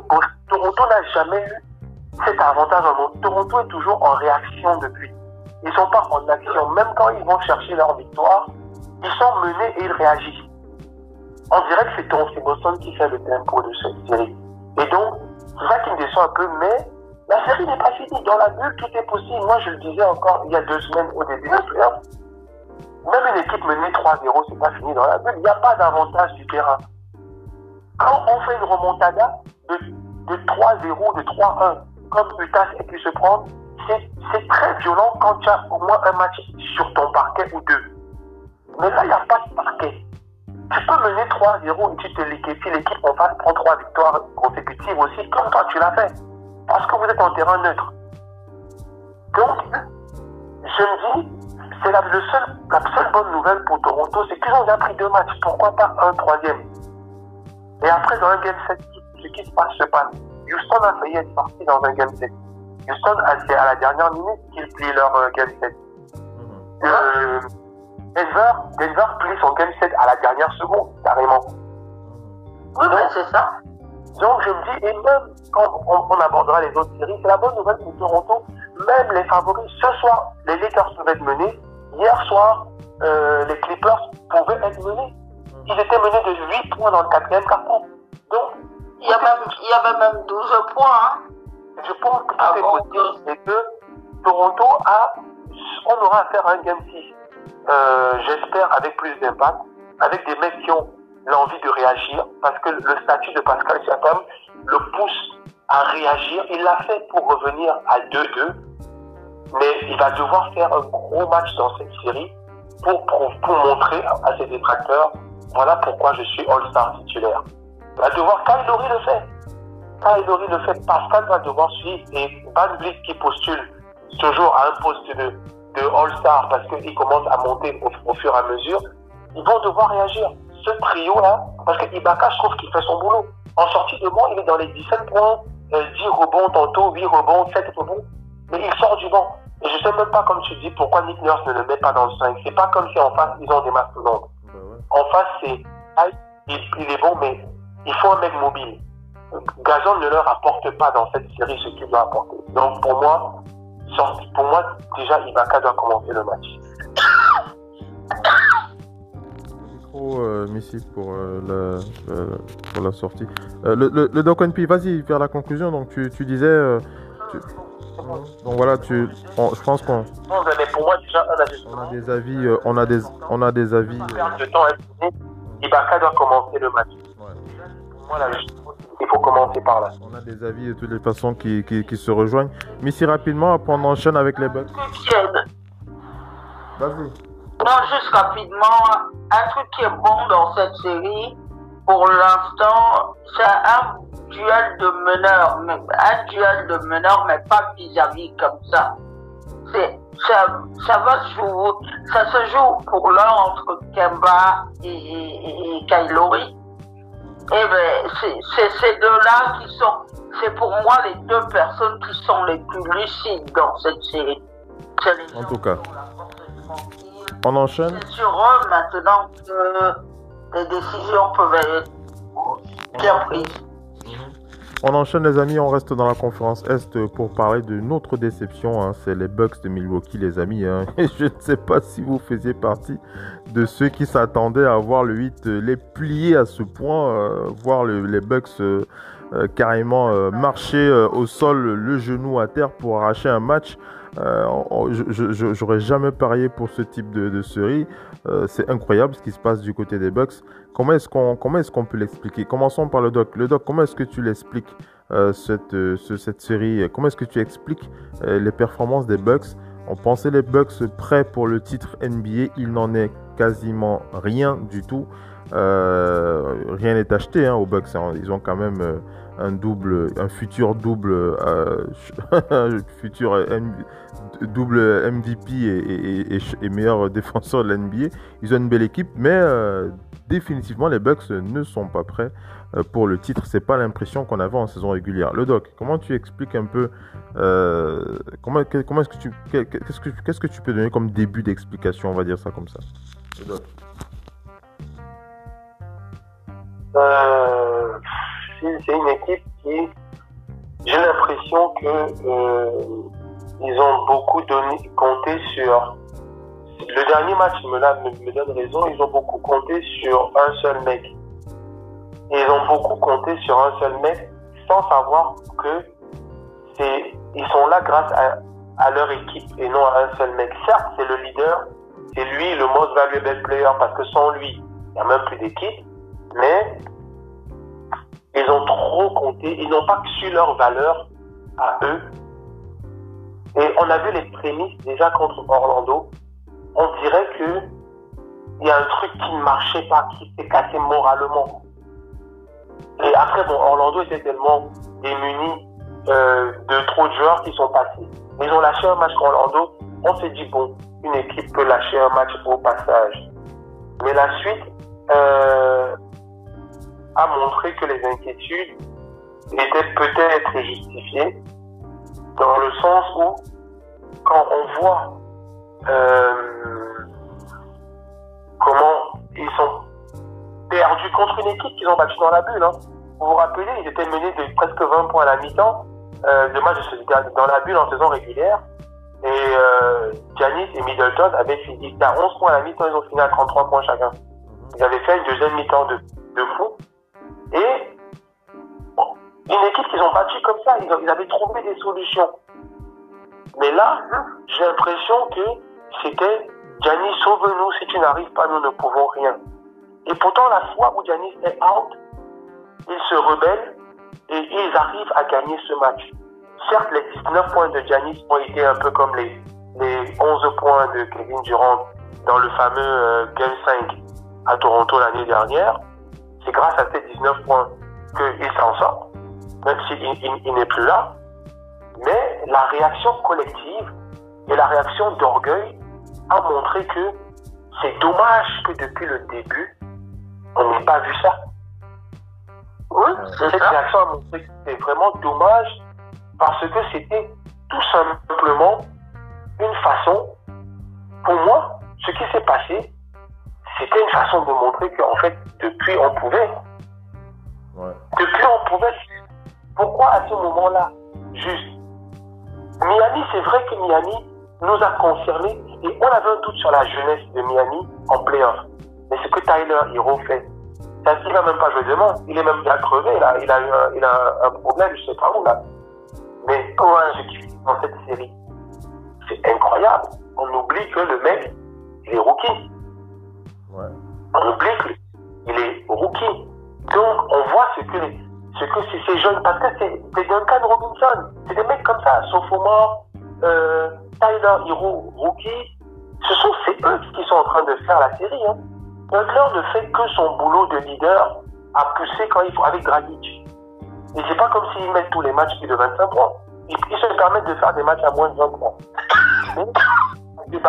Toronto n'a jamais eu cet avantage en monde. Toronto est toujours en réaction depuis. ils sont pas en action. Même quand ils vont chercher leur victoire, ils sont menés et ils réagissent. On dirait que c'est Boston qui fait le tempo de cette série. Et donc, c'est ça qui me déçoit un peu, mais la série n'est pas finie. Dans la bulle, tout est possible. Moi, je le disais encore il y a deux semaines au début de playoff. Même une équipe menée 3-0, c'est pas fini dans la bulle. Il n'y a pas d'avantage du terrain. Quand on fait une remontada de, de 3-0, de 3-1, comme Utas ait pu se prendre, c'est très violent quand tu as au moins un match sur ton parquet ou deux. Mais là, il n'y a pas de parquet. Tu peux mener 3-0 et tu te liquides. l'équipe en face prend trois victoires consécutives aussi, comme toi tu l'as fait. Parce que vous êtes en terrain neutre. Donc, je me dis, c'est la, seul, la seule bonne nouvelle pour Toronto, c'est qu'ils ont déjà pris deux matchs. Pourquoi pas un troisième? Et après, dans un game 7, ce qui se passe se passe. Houston a failli être parti dans un game 7. Houston, c'est à la dernière minute qu'ils plient leur euh, game 7. Mhm. Euh, Denver, Denver plie son game 7 à la dernière seconde, carrément. Oui, c'est ça. Donc je me dis, et même quand on, abordera les autres séries, c'est la bonne nouvelle pour Toronto, même les favoris, ce soir, les Lakers peuvent être menés. Hier soir, euh, les Clippers pouvaient être menés. Ils étaient menés de 8 points dans le quatrième carton. Donc, il y, a même, il y avait même 12 points. Hein. Je pense que tout est possible et que Toronto a, on aura à faire un game 6. Euh, j'espère avec plus d'impact, avec des mecs qui ont l'envie de réagir, parce que le statut de Pascal Siakam le pousse à réagir. Il l'a fait pour revenir à 2-2, mais il va devoir faire un gros match dans cette série pour, montrer à ses détracteurs, voilà pourquoi je suis All-Star titulaire. Il va devoir, Kyle le fait. Kyle le fait, Pascal va devoir suivre, et Van Vliet qui postule toujours à un poste de, de All-Star parce qu'il commence à monter au, fur et à mesure, ils vont devoir réagir. Ce trio-là, parce que Ibaka, je trouve qu'il fait son boulot. En sortie de banc, il est dans les 17 points, 10 euh, rebonds tantôt, 8 rebonds, 7 rebonds, mais il sort du banc. Et je sais même pas, comme tu dis, pourquoi Nick Nurse ne le met pas dans le 5. C'est pas comme si en face, ils ont des mastodontes. Bah en face, c'est, il, il, est bon, mais il faut un mec mobile. Gazon ne leur apporte pas dans cette série ce qu'il doit apporter. Donc pour moi, pour moi, déjà, Ibaka doit commencer le match. Micro euh, missif pour, euh, la, pour la sortie. Euh, le, le, le Doc vas-y, vers la conclusion. Donc, tu, tu disais. Euh, donc voilà, tu, je pense qu'on. Non, mais pour moi, déjà, on a des avis. Euh, on a des, on a des avis. Ibaka doit commencer le match. La il faut commencer par là. On a des avis de toutes les façons qui, qui, se rejoignent. Mais si rapidement, après on enchaîne avec les bugs. Vas-y. Non, juste rapidement, un truc qui est bon dans cette série, pour l'instant, c'est un duel de meneurs, un duel de meneurs, mais pas vis-à-vis comme ça. C'est, ça, ça va se jouer, ça se joue pour l'un entre Kemba et, et, et Kylori. Eh ben, c'est ces deux-là qui sont, c'est pour moi les deux personnes qui sont les plus lucides dans cette série. En tout cas. On enchaîne. C'est sur eux maintenant que les décisions peuvent être bien prises. On enchaîne les amis, on reste dans la conférence Est pour parler de notre déception. Hein. C'est les Bucks de Milwaukee les amis. Hein. *laughs* je ne sais pas si vous faisiez partie de ceux qui s'attendaient à voir le 8 les plier à ce point, euh, voir les Bucks euh, euh, carrément marcher au sol, le genou à terre pour arracher un match. J'aurais jamais parié pour ce type de, de série. C'est incroyable ce qui se passe du côté des Bucks. Comment est-ce qu'on est qu'on peut l'expliquer? Commençons par le doc. Le doc, comment est-ce que tu l'expliques euh, cette, euh, cette série? Comment est-ce que tu expliques euh, les performances des Bucks? On pensait les Bucks prêts pour le titre NBA, il n'en est quasiment rien du tout. rien n'est acheté hein, aux Bucks. Hein. Ils ont quand même un double, un futur double, *laughs* futur double MVP et, meilleur défenseur de l'NBA. Ils ont une belle équipe, mais définitivement, les Bucks ne sont pas prêts euh, pour le titre. C'est pas l'impression qu'on avait en saison régulière. Le Doc, comment tu expliques un peu euh, comment, comment est-ce que tu qu'est-ce que qu'est-ce que tu peux donner comme début d'explication, on va dire ça comme ça? Le Doc. Euh, c'est une équipe qui j'ai l'impression que ils ont beaucoup donné, compté sur. Le dernier match me, me, me donne raison, ils ont beaucoup compté sur un seul mec. Ils ont beaucoup compté sur un seul mec sans savoir que c'est, ils sont là grâce à, à leur équipe et non à un seul mec. Certes, c'est le leader, c'est lui le most valuable player parce que sans lui, il n'y a même plus d'équipe, mais ils ont trop compté, ils n'ont pas su leur valeur à eux. Et on a vu les prémices déjà contre Orlando. On dirait que il y a un truc qui ne marchait pas, qui s'est cassé moralement. Et après, bon, Orlando était tellement démuni euh, de trop de joueurs qui sont passés. Ils ont lâché un match contre Orlando. On s'est dit, bon, une équipe peut lâcher un match au passage. Mais la suite euh, a montré que les inquiétudes étaient peut-être justifiées dans le sens où, quand on voit euh, comment ils sont perdus contre une équipe qu'ils ont battue dans la bulle. Hein. Vous vous rappelez, ils étaient menés de presque 20 points à la mi-temps. Euh, le match dans la bulle en saison régulière. Et euh, et Middleton avaient fini à 11 points à la mi-temps, ils ont fini à 33 points chacun. Ils avaient fait une deuxième mi-temps de, de fou. Et une équipe qu'ils ont battue comme ça, ils, avaient trouvé des solutions. Mais là, j'ai l'impression que c'était Giannis, sauve-nous, si tu n'arrives pas, nous ne pouvons rien. Et pourtant, la fois où Giannis est out, ils se rebellent et ils arrivent à gagner ce match. Certes, les 19 points de Giannis ont été un peu comme les, les 11 points de Kevin Durant dans le fameux euh, Game 5 à Toronto l'année dernière. C'est grâce à ces 19 points qu'il s'en sort, même s'il il, il n'est plus là. Mais la réaction collective et la réaction d'orgueil a montré que c'est dommage que depuis le début, on n'ait pas vu ça. Oui, cette réaction a montré que c'était vraiment dommage parce que c'était tout simplement une façon, pour moi, ce qui s'est passé, c'était une façon de montrer qu'en fait, depuis on pouvait. Ouais. Depuis on pouvait. Pourquoi à ce moment-là, juste Miami, c'est vrai que Miami nous a confirmé et on avait un doute sur la jeunesse de Miami en playoff. Mais ce que Tyler Hero fait, c'est qu'il n'a même pas joué demain. Il est même bien crevé, là. Il a il a un problème, je sais pas où, là. Mais comment je kiffe dans cette série? C'est incroyable. On oublie que le mec, il est rookie. On oublie qu'il est rookie. Donc, on voit ce que, ce que ces jeunes, parce que c'est Duncan Robinson. C'est des mecs comme ça, sophomore, euh, Tyler Hero, rookie. Ce sont c'est eux qui sont en train de faire la série. Hein. Butler ne fait que son boulot de leader à pousser quand il faut avec Dragic. Et c'est pas comme s'ils mettent tous les matchs plus de 25 points. Ils, se permettent de faire des matchs à moins de 20 points. Mais,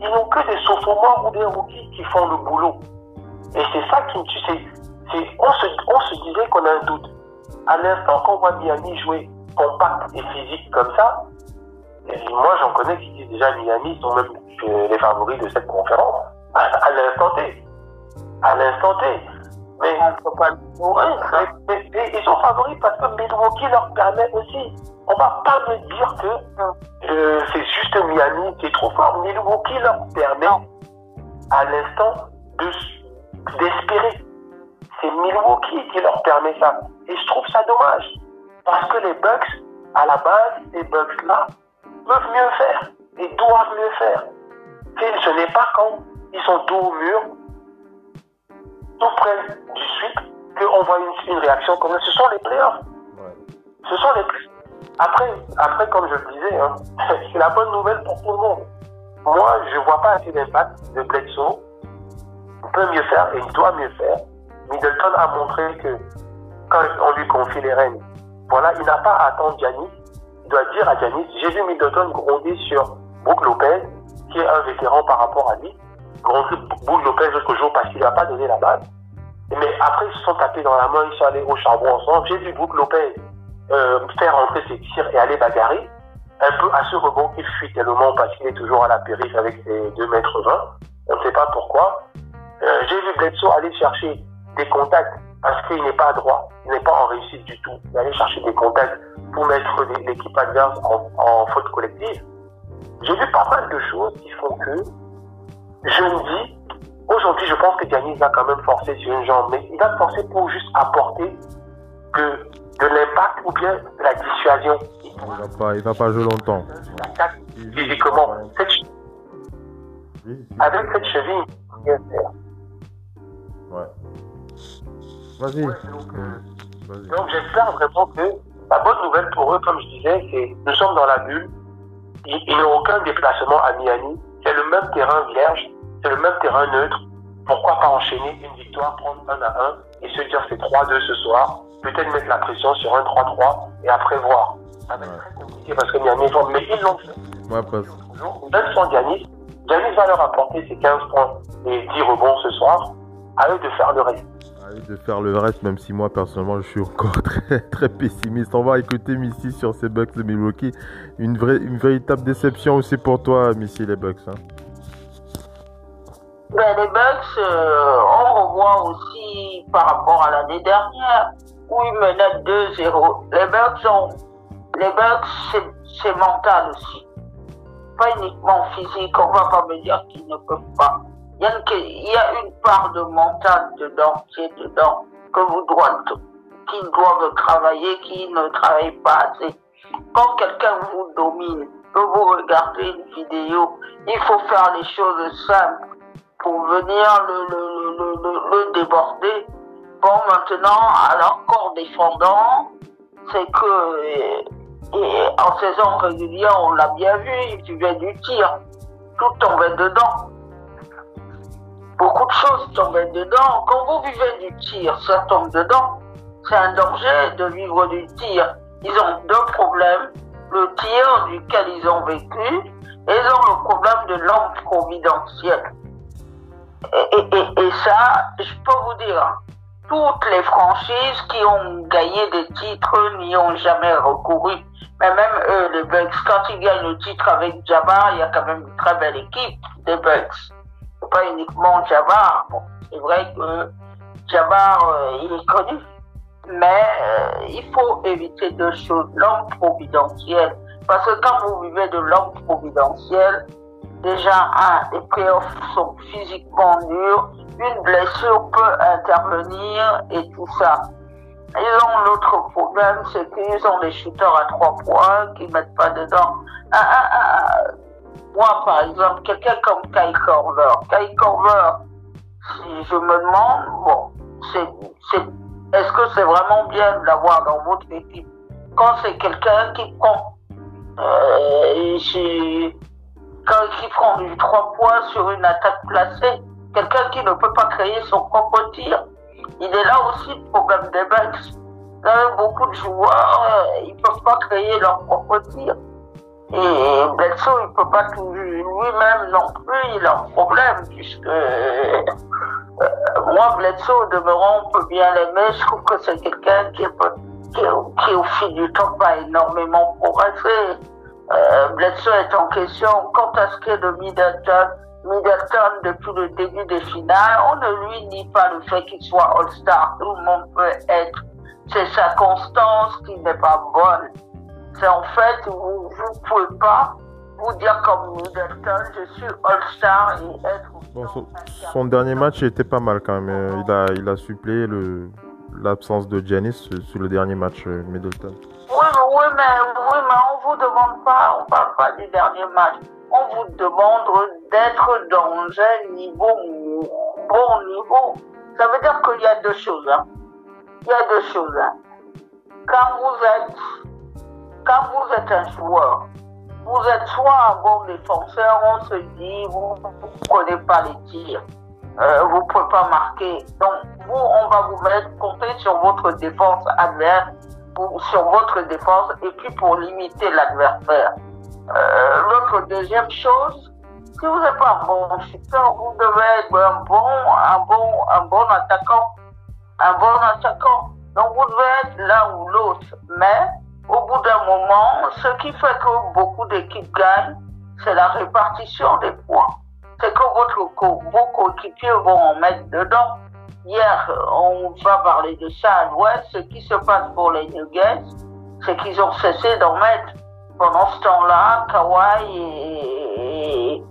ils n'ont que des sophomores ou des rookies qui font le boulot. Et c'est ça qui me. C'est, c'est, on, se, on disait qu'on a un doute. À l'instant qu'on voit Miami jouer compact et physique comme ça, et moi j'en connais qui disent déjà Miami sont même euh, les favoris de cette conférence. *laughs* À l'instant T. À l'instant T. Mais, ouais, mais, mais- mais ils sont favoris parce que Milwaukee leur permet aussi. On va pas me dire que euh, c'est juste Miami qui est trop fort. Milwaukee leur permet à l'instant de d'espérer. C'est Milwaukee qui leur permet ça. Et je trouve ça dommage. Parce que les Bucks, à la base, ces Bucks-là, peuvent mieux faire et doivent mieux faire. Et ce n'est pas quand ils sont dos au mur, tout près du sweep, qu'on voit une, une réaction comme ça. Ce sont les playoffs. Ouais. Ce sont les. Après, après comme je le disais, hein, *laughs* c'est la bonne nouvelle pour tout le monde. Moi, je vois pas assez d'impact de Bledsoe. Il peut mieux faire et il doit mieux faire. Middleton a montré que quand on lui confie les rênes, voilà, il n'a pas à attendre Giannis. Il doit dire à Giannis, j'ai vu Middleton gronder sur Brook Lopez, qui est un vétéran par rapport à lui. Gronder Brook Lopez l'autre jour parce qu'il n'a pas donné la balle. Mais après, ils se sont tapés dans la main, ils sont allés au charbon ensemble. J'ai vu Brook Lopez euh, faire entrer ses tirs et aller bagarrer. Un peu à ce rebond qu'il fuit tellement parce qu'il est toujours à la périph' avec ses 2 mètres 20. On ne sait pas pourquoi. Euh, J'ai vu Bledsoe aller chercher des contacts parce qu'il n'est pas droit, il n'est pas en réussite du tout, d'aller chercher des contacts pour mettre l'équipe adverse en faute collective. J'ai vu pas mal de choses qui font que je me dis, aujourd'hui, je pense que Giannis va quand même forcer sur une jambe, mais il va forcer pour juste apporter de, de l'impact ou bien de la dissuasion. Il va pas, il va pas jouer longtemps. Physiquement. Cette ch- avec cette cheville, Ouais. Vas-y. Ouais, donc, euh. Vas-y. Donc j'espère vraiment que la bonne nouvelle pour eux, comme je disais, c'est nous sommes dans la bulle. Ils, ils n'ont aucun déplacement à Miami. C'est le même terrain vierge, c'est le même terrain neutre. Pourquoi pas enchaîner une victoire, prendre un à un et se dire c'est 3-2 ce soir? Peut-être mettre la pression sur un 3-3 et après voir. Ça va être Ouais. très compliqué parce que fort, mais ils l'ont fait. Ouais, presque. Même sans Giannis, Giannis va leur apporter ses 15 points et 10 rebonds ce soir. À eux de faire le reste. De faire le reste, même si moi personnellement je suis encore *laughs* très très pessimiste. On va écouter Missy sur ces Bucks de Milwaukee. Une vraie, une véritable déception aussi pour toi, Missy les Bucks. hein. Ben, les Bucks, euh, on revoit aussi par rapport à l'année dernière où ils menaient 2-0. Les Bucks ont, les Bucks, c'est mental aussi. Pas uniquement physique. On va pas me dire qu'ils ne peuvent pas. Il y a une, part de mental dedans, qui est dedans, que vous doivent, qui doivent travailler, qui ne travaillent pas assez. Quand quelqu'un vous domine, que vous regardez une vidéo, il faut faire les choses simples pour venir le, le, le, le, déborder. Bon, maintenant, alors corps défendant, c'est que en saison régulière, on l'a bien vu, il suivait du tir. Tout tombait dedans. Beaucoup de choses tombaient dedans. Quand vous vivez du tir, ça tombe dedans. C'est un danger de vivre du tir. Ils ont deux problèmes. Le tir duquel ils ont vécu et ils ont le problème de l'homme providentiel. Et, et, et, et ça, je peux vous dire, hein, toutes les franchises qui ont gagné des titres n'y ont jamais recouru. Mais même eux, les Bucks, quand ils gagnent le titre avec Jabbar, il y a quand même une très belle équipe des Bucks. Pas uniquement Jabbar. Bon, c'est vrai que Jabbar, euh, il est connu. Mais euh, il faut éviter deux choses. L'homme providentiel. Parce que quand vous vivez de l'homme providentiel, déjà, un, les playoffs sont physiquement durs, une blessure peut intervenir et tout ça. Ils ont l'autre problème, c'est qu'ils ont des shooters à trois points qui mettent pas dedans. Moi, par exemple, quelqu'un comme Kai Korver. Kai Korver, si je me demande, bon, est-ce que c'est vraiment bien de l'avoir dans votre équipe? Quand c'est quelqu'un qui prend, euh, quand il prend du 3 points sur une attaque placée, quelqu'un qui ne peut pas créer son propre tir. Il est là aussi le problème des Bucks. Beaucoup de joueurs, euh, ils ne peuvent pas créer leur propre tir. Et Bledsoe, il ne peut pas tout lui-même non plus, il a un problème, puisque euh, moi, Bledsoe, au demeurant, on peut bien l'aimer. Je trouve que c'est quelqu'un qui, qui, qui, au fil du temps, pas énormément progressé. Euh, Bledsoe est en question. Quant à ce qui est de Middleton, Middleton, depuis le début des finales, on ne lui nie pas le fait qu'il soit All-Star. Tout le monde peut être. C'est sa constance qui n'est pas bonne. C'est en fait, vous ne pouvez pas vous dire comme Middleton, je suis All-Star et être. Bon, son, son dernier match était pas mal quand même. Il a, il a suppléé le, l'absence de Giannis sur- le dernier match euh, Middleton. Oui, mais, oui, mais, oui, mais on vous demande pas, on parle pas du dernier match. On vous demande d'être dans un niveau, bon niveau. Ça veut dire qu'il y a deux choses, hein. Il y a deux choses, hein. Quand vous êtes, quand vous êtes un joueur, vous êtes soit un bon défenseur, on se dit, vous ne prenez pas les tirs, euh, vous ne pouvez pas marquer. Donc, vous, on va vous mettre, compter sur votre défense adverse pour- sur votre défense et puis pour limiter l'adversaire. Euh, L'autre deuxième chose, si vous n'êtes pas un bon shooter, vous devez être un bon, un bon, un bon attaquant. Un bon attaquant. Donc vous devez être l'un ou l'autre. Mais ce qui fait que beaucoup d'équipes gagnent, c'est la répartition des points. C'est que votre co- vos coéquipiers vont en mettre dedans. hier, on va parler de ça à l'ouest. Ce qui se passe pour les Nuggets, c'est qu'ils ont cessé d'en mettre. Pendant ce temps-là, Kawhi et,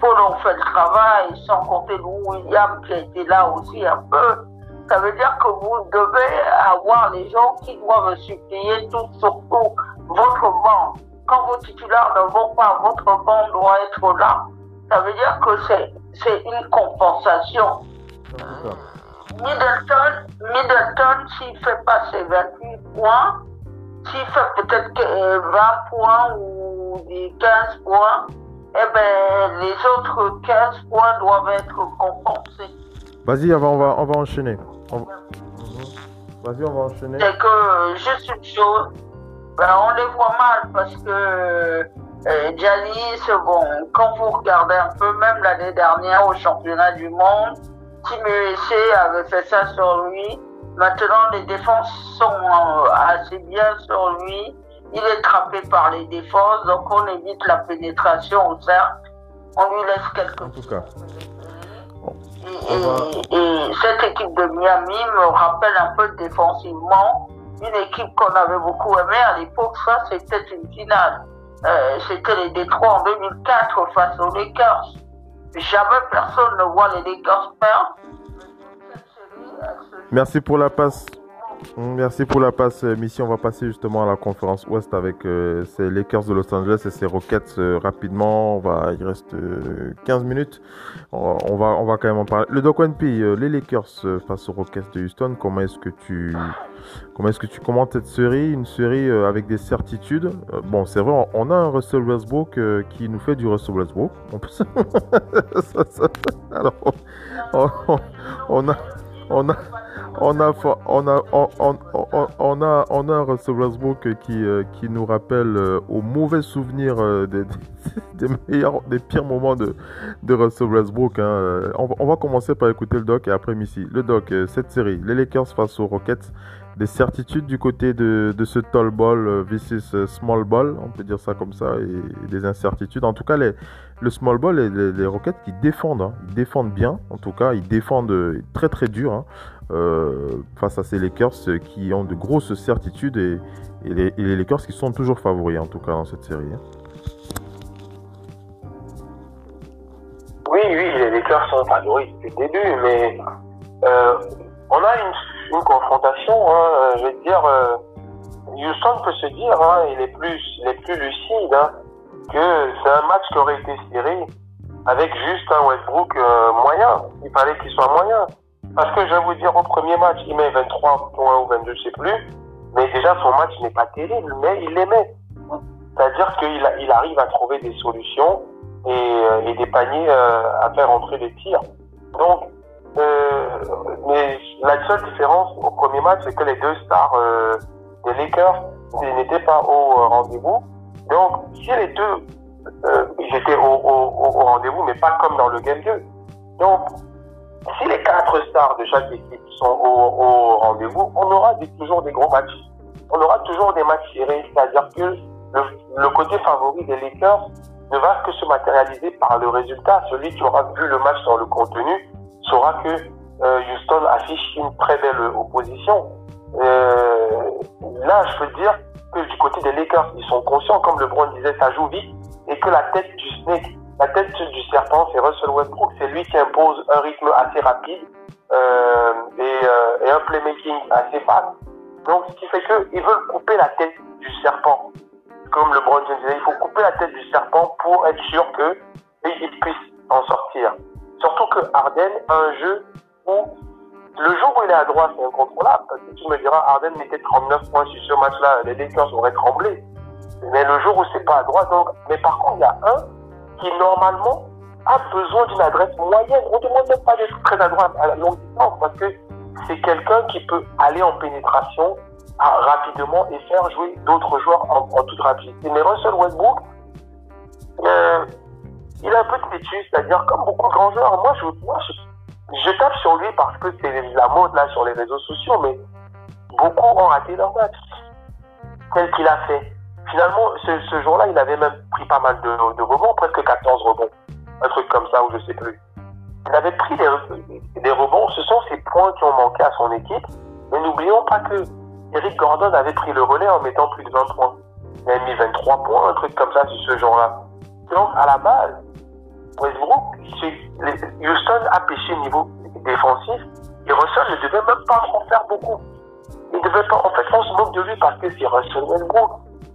Paul ont fait le travail, sans compter Lou William qui était là aussi un peu. Ça veut dire que vous devez avoir les gens qui doivent supplier tout, surtout votre banc. Quand vos titulaires ne vont pas, votre banc doit être là. Ça veut dire que c'est une compensation. Middleton, Middleton s'il ne fait pas ses 28 points, s'il fait peut-être 20 euh, points ou 15 points, eh ben, les autres 15 points doivent être compensés. Vas-y, on va, on va enchaîner. Vas-y, on va enchaîner. C'est que, euh, juste une chose, ben, on les voit mal parce que euh, bon, quand vous regardez un peu, même l'année dernière au championnat du monde, Team USA avait fait ça sur lui. Maintenant, les défenses sont euh, assez bien sur lui. Il est trappé par les défenses, donc on évite la pénétration au cercle. On lui laisse quelques. En tout cas. Et, cette équipe de Miami me rappelle un peu défensivement une équipe qu'on avait beaucoup aimée à l'époque. Ça, c'était une finale. Euh, c'était les Détroits en 2004 face aux Lakers. Jamais personne ne voit les Lakers perdre. Merci pour la passe. Merci pour la passe, euh, Missy. On va passer justement à la conférence Ouest avec euh, ces Lakers de Los Angeles et ces Rockets euh, rapidement. On va, il reste 15 minutes. On va, on va quand même en parler. Le Doc One les Lakers face aux Rockets de Houston. Comment est-ce que tu, comment est-ce que tu commentes cette série? Une série avec des certitudes. bon, c'est vrai, on a un Russell Westbrook qui nous fait du Russell Westbrook. *laughs* Alors, on a, on a on a, on a, on, a, on a un Russell qui, euh, qui nous rappelle euh, au mauvais souvenir euh, des, *laughs* des, meilleurs, des pires moments de, de Russell Westbrook. Hein. On, va commencer par écouter le doc et après Missy. Le doc, cette série, les Lakers face aux Rockets, des certitudes du côté de, de ce tall ball versus small ball, on peut dire ça comme ça, et, des incertitudes. En tout cas, les, le small ball et les, Rockets qui défendent, hein. ils défendent bien, en tout cas, ils défendent très très dur. Hein. Euh, face à ces Lakers qui ont de grosses certitudes et, les, Lakers qui sont toujours favoris en tout cas dans cette série. Hein. Oui, oui, les Lakers sont favoris depuis le début, mais euh, on a une, confrontation, euh, je vais dire, Houston peut se dire, il, est plus, il est plus lucide, que c'est un match qui aurait été serré avec juste un Westbrook moyen. Il fallait qu'il soit moyen. Parce que je vais vous dire, au premier match, il met 23 points ou 22, je sais plus. Mais déjà, son match n'est pas terrible, mais il les met. C'est-à-dire qu'il il arrive à trouver des solutions et, euh, des paniers euh, à faire entrer des tirs. Donc, euh, la seule différence au premier match, c'est que les deux stars des Lakers n'étaient pas au rendez-vous. Donc, si les deux, ils étaient au, au rendez-vous, mais pas comme dans le Game 2. Donc, si les quatre stars de chaque équipe sont au, rendez-vous, on aura toujours des gros matchs. On aura toujours des matchs serrés, c'est-à-dire que le, côté favori des Lakers ne va que se matérialiser par le résultat. Celui qui aura vu le match dans le contenu saura que euh, Houston affiche une très belle opposition. Euh, là, je peux dire que du côté des Lakers, ils sont conscients, comme LeBron disait, ça joue vite, et que la tête du Snake la tête du serpent, c'est Russell Westbrook. C'est lui qui impose un rythme assez rapide euh, euh, et, un playmaking assez fast. Donc, ce qui fait qu'ils veulent couper la tête du serpent. Comme le James disait, il faut couper la tête du serpent pour être sûr qu'il puisse en sortir. Surtout que Harden a un jeu où le jour où il est à droite, c'est incontrôlable. Parce que tu me diras, Harden mettait 39 points sur ce match-là, les Lakers auraient tremblé. Mais le jour où c'est pas à droite, donc, mais par contre, il y a un qui normalement a besoin d'une adresse moyenne. On ne demande même pas d'être très adroit à longue distance parce que c'est quelqu'un qui peut aller en pénétration ah, rapidement et faire jouer d'autres joueurs en, toute rapidité. Mais Russell Westbrook, euh, il a un peu de têtu, c'est-à-dire comme beaucoup de grands joueurs. Moi, je, moi je, tape sur lui parce que c'est la mode là sur les réseaux sociaux, mais beaucoup ont raté leur match tel qu'il a fait. Finalement, ce, jour-là, il avait même pris pas mal de, rebonds, presque 14 rebonds. Un truc comme ça, ou je sais plus. il avait pris des, rebonds. Ce sont ces points qui ont manqué à son équipe. Mais n'oublions pas que Eric Gordon avait pris le relais en mettant plus de 20 points. Il a mis 23 points, un truc comme ça sur ce genre-là. Donc, à la base, Westbrook, Houston a pêché au niveau défensif et Russell ne devait même pas en faire beaucoup. Il devait pas, en fait, on se moque de lui parce que c'est Russell Westbrook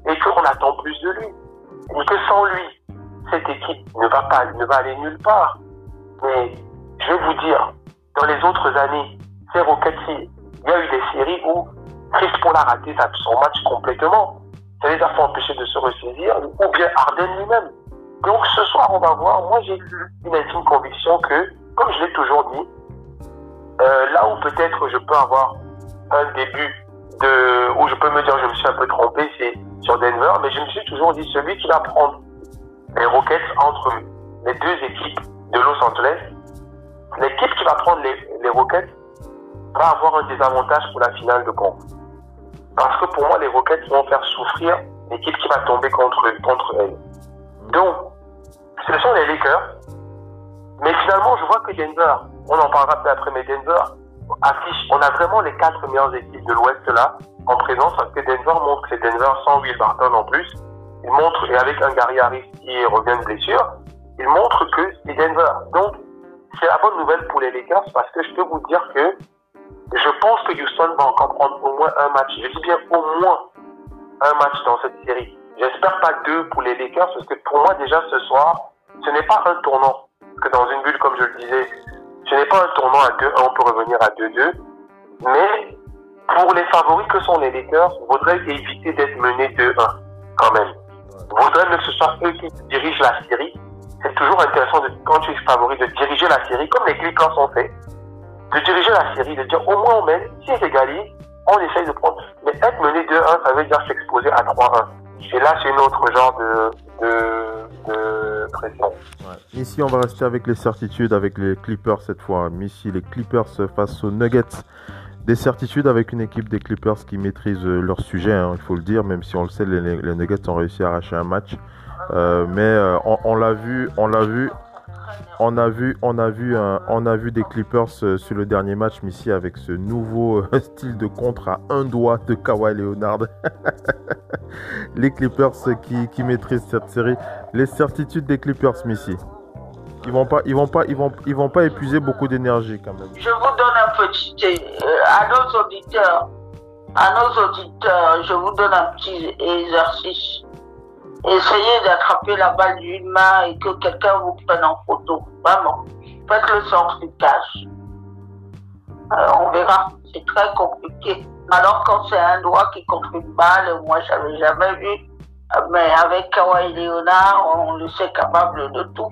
et qu'on attend plus de lui. Et que sans lui, cette équipe ne va pas, ne va aller nulle part. Mais, je vais vous dire, dans les autres années, ces Rockets, il y a eu des séries où Chris Paul a raté son match complètement. Ça les a fait empêcher de se ressaisir, ou bien Harden lui-même. Donc ce soir, on va voir. Moi, j'ai une intime conviction que, comme je l'ai toujours dit, euh, là où peut-être je peux avoir un début de, où je peux me dire je me suis un peu trompé, c'est sur Denver, mais je me suis toujours dit celui qui va prendre les Rockets entre les deux équipes de Los Angeles, l'équipe qui va prendre les, les Rockets va avoir un désavantage pour la finale de compte. Parce que pour moi, les Rockets vont faire souffrir l'équipe qui va tomber contre, contre elle. Donc, ce sont les Lakers. Mais finalement, je vois que Denver, on en parlera peut après, mais Denver affiche, on a vraiment les quatre meilleures équipes de l'Ouest là, en présence, parce que Denver montre que c'est Denver sans Will Barton en plus. Il montre, et avec un Gary Harris qui revient de blessure, il montre que c'est Denver. Donc, c'est la bonne nouvelle pour les Lakers parce que je peux vous dire que je pense que Houston va encore prendre au moins un match. Je dis bien au moins un match dans cette série. J'espère pas deux pour les Lakers parce que pour moi déjà ce soir, ce n'est pas un tournant. Que dans une bulle, comme je le disais, ce n'est pas un tournant à 2-1, on peut revenir à 2-2. Mais pour les favoris que sont les Lakers, vaudrait éviter d'être menés 2-1 quand même. Vaudrait que ce soit eux qui dirigent la série. C'est toujours intéressant de, quand tu es favori de diriger la série comme les Clippers ont fait de diriger la série, de dire au moins on mène, si égalité, on essaye de prendre. Mais être mené 2-1, ça veut dire s'exposer à 3-1. Et là, c'est un autre genre de, de, Ici, on va rester avec les certitudes, avec les Clippers cette fois. Ici, les Clippers face aux Nuggets. Des certitudes avec une équipe des Clippers qui maîtrise leur sujet, hein, il faut le dire, même si on le sait, les, Nuggets ont réussi à arracher un match. Euh, mais euh, on l'a vu, on l'a vu, on a vu, on a vu, on a vu des Clippers euh, sur le dernier match, Missy, avec ce nouveau euh, *laughs* style de contre à un doigt de Kawhi Leonard. *laughs* les Clippers qui, qui, maîtrisent cette série. Les certitudes des Clippers, Missy. Ils vont pas, ils vont pas, ils vont, ils vont pas épuiser beaucoup d'énergie quand même. Je vous donne un petit euh, à nos auditeurs, à nos auditeurs, je vous donne un petit exercice essayez d'attraper la balle d'une main et que quelqu'un vous prenne en photo. Vraiment. Faites le sens du cache. Alors, on verra. C'est très compliqué. Alors, quand c'est un doigt qui contre une balle, moi, j'avais jamais vu. Mais avec Kawhi Leonard, on le sait capable de tout.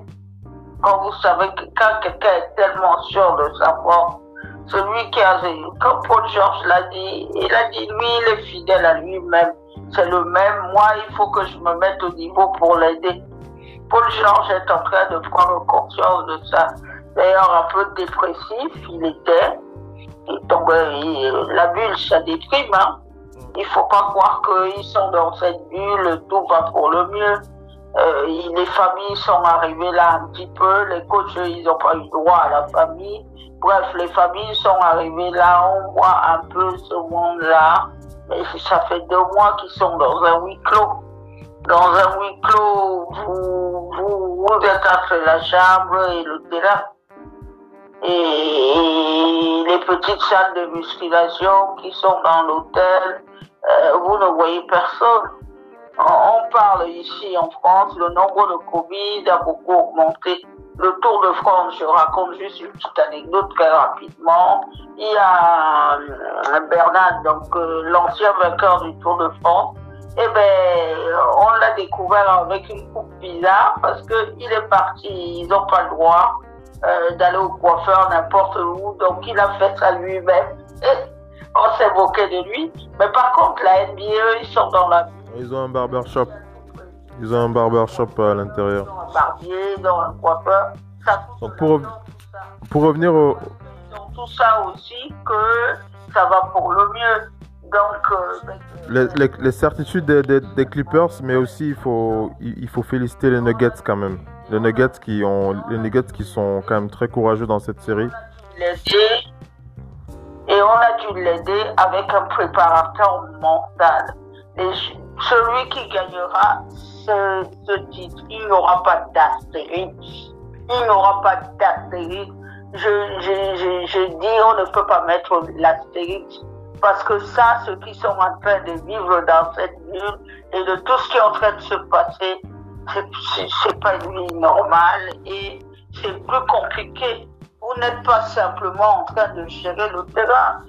Quand vous savez que quand quelqu'un est tellement sûr de savoir, celui qui a, comme Paul George l'a dit, il a dit, lui, il est fidèle à lui-même c'est le même. Moi, il faut que je me mette au niveau pour l'aider. Paul Georges est en train de prendre conscience de ça. D'ailleurs, un peu dépressif, il était. Il la bulle, ça déprime. Hein. Il faut pas croire qu'ils sont dans cette bulle, tout va pour le mieux. Euh, les familles sont arrivées là un petit peu, les coachs, ils n'ont pas eu droit à la famille. Bref, les familles sont arrivées là, on voit un peu ce monde-là. Ça fait deux mois qu'ils sont dans un huis clos. Dans un huis clos, vous, vous, vous êtes entre la chambre et le. Et, les petites salles de musculation qui sont dans l'hôtel, euh, vous ne voyez personne. On parle ici en France, le nombre de Covid a beaucoup augmenté le Tour de France, je raconte juste une petite anecdote très rapidement. Il y a Bernard, donc euh, l'ancien vainqueur du Tour de France. Eh ben, on l'a découvert avec une coupe bizarre parce que il est parti, ils n'ont pas le droit euh, d'aller au coiffeur n'importe où, donc il a fait ça lui-même. on s'est moqué de lui. Mais par contre, la NBA, ils sont dans la. Ils ont un barbershop. Ils ont un barbershop à l'intérieur. Un barbier, dans un coiffeur. Ça, Donc pour, pour revenir au... Tout ça aussi que ça va pour le mieux. Donc, euh, les, les, les, certitudes des, des, des, Clippers, mais aussi il faut, il faut féliciter les Nuggets quand même. les Nuggets qui ont les Nuggets qui sont quand même très courageux dans cette série. Et on a dû l'aider avec un préparateur mental. Et celui qui gagnera ce, titre, il n'aura pas d'astérix. Il n'aura pas d'astérix. Je, je, je, dis, on ne peut pas mettre l'astérix parce que ça, ceux qui sont en train de vivre dans cette ville et de tout ce qui est en train de se passer, c'est pas une vie normale et c'est plus compliqué. Vous n'êtes pas simplement en train de gérer le terrain.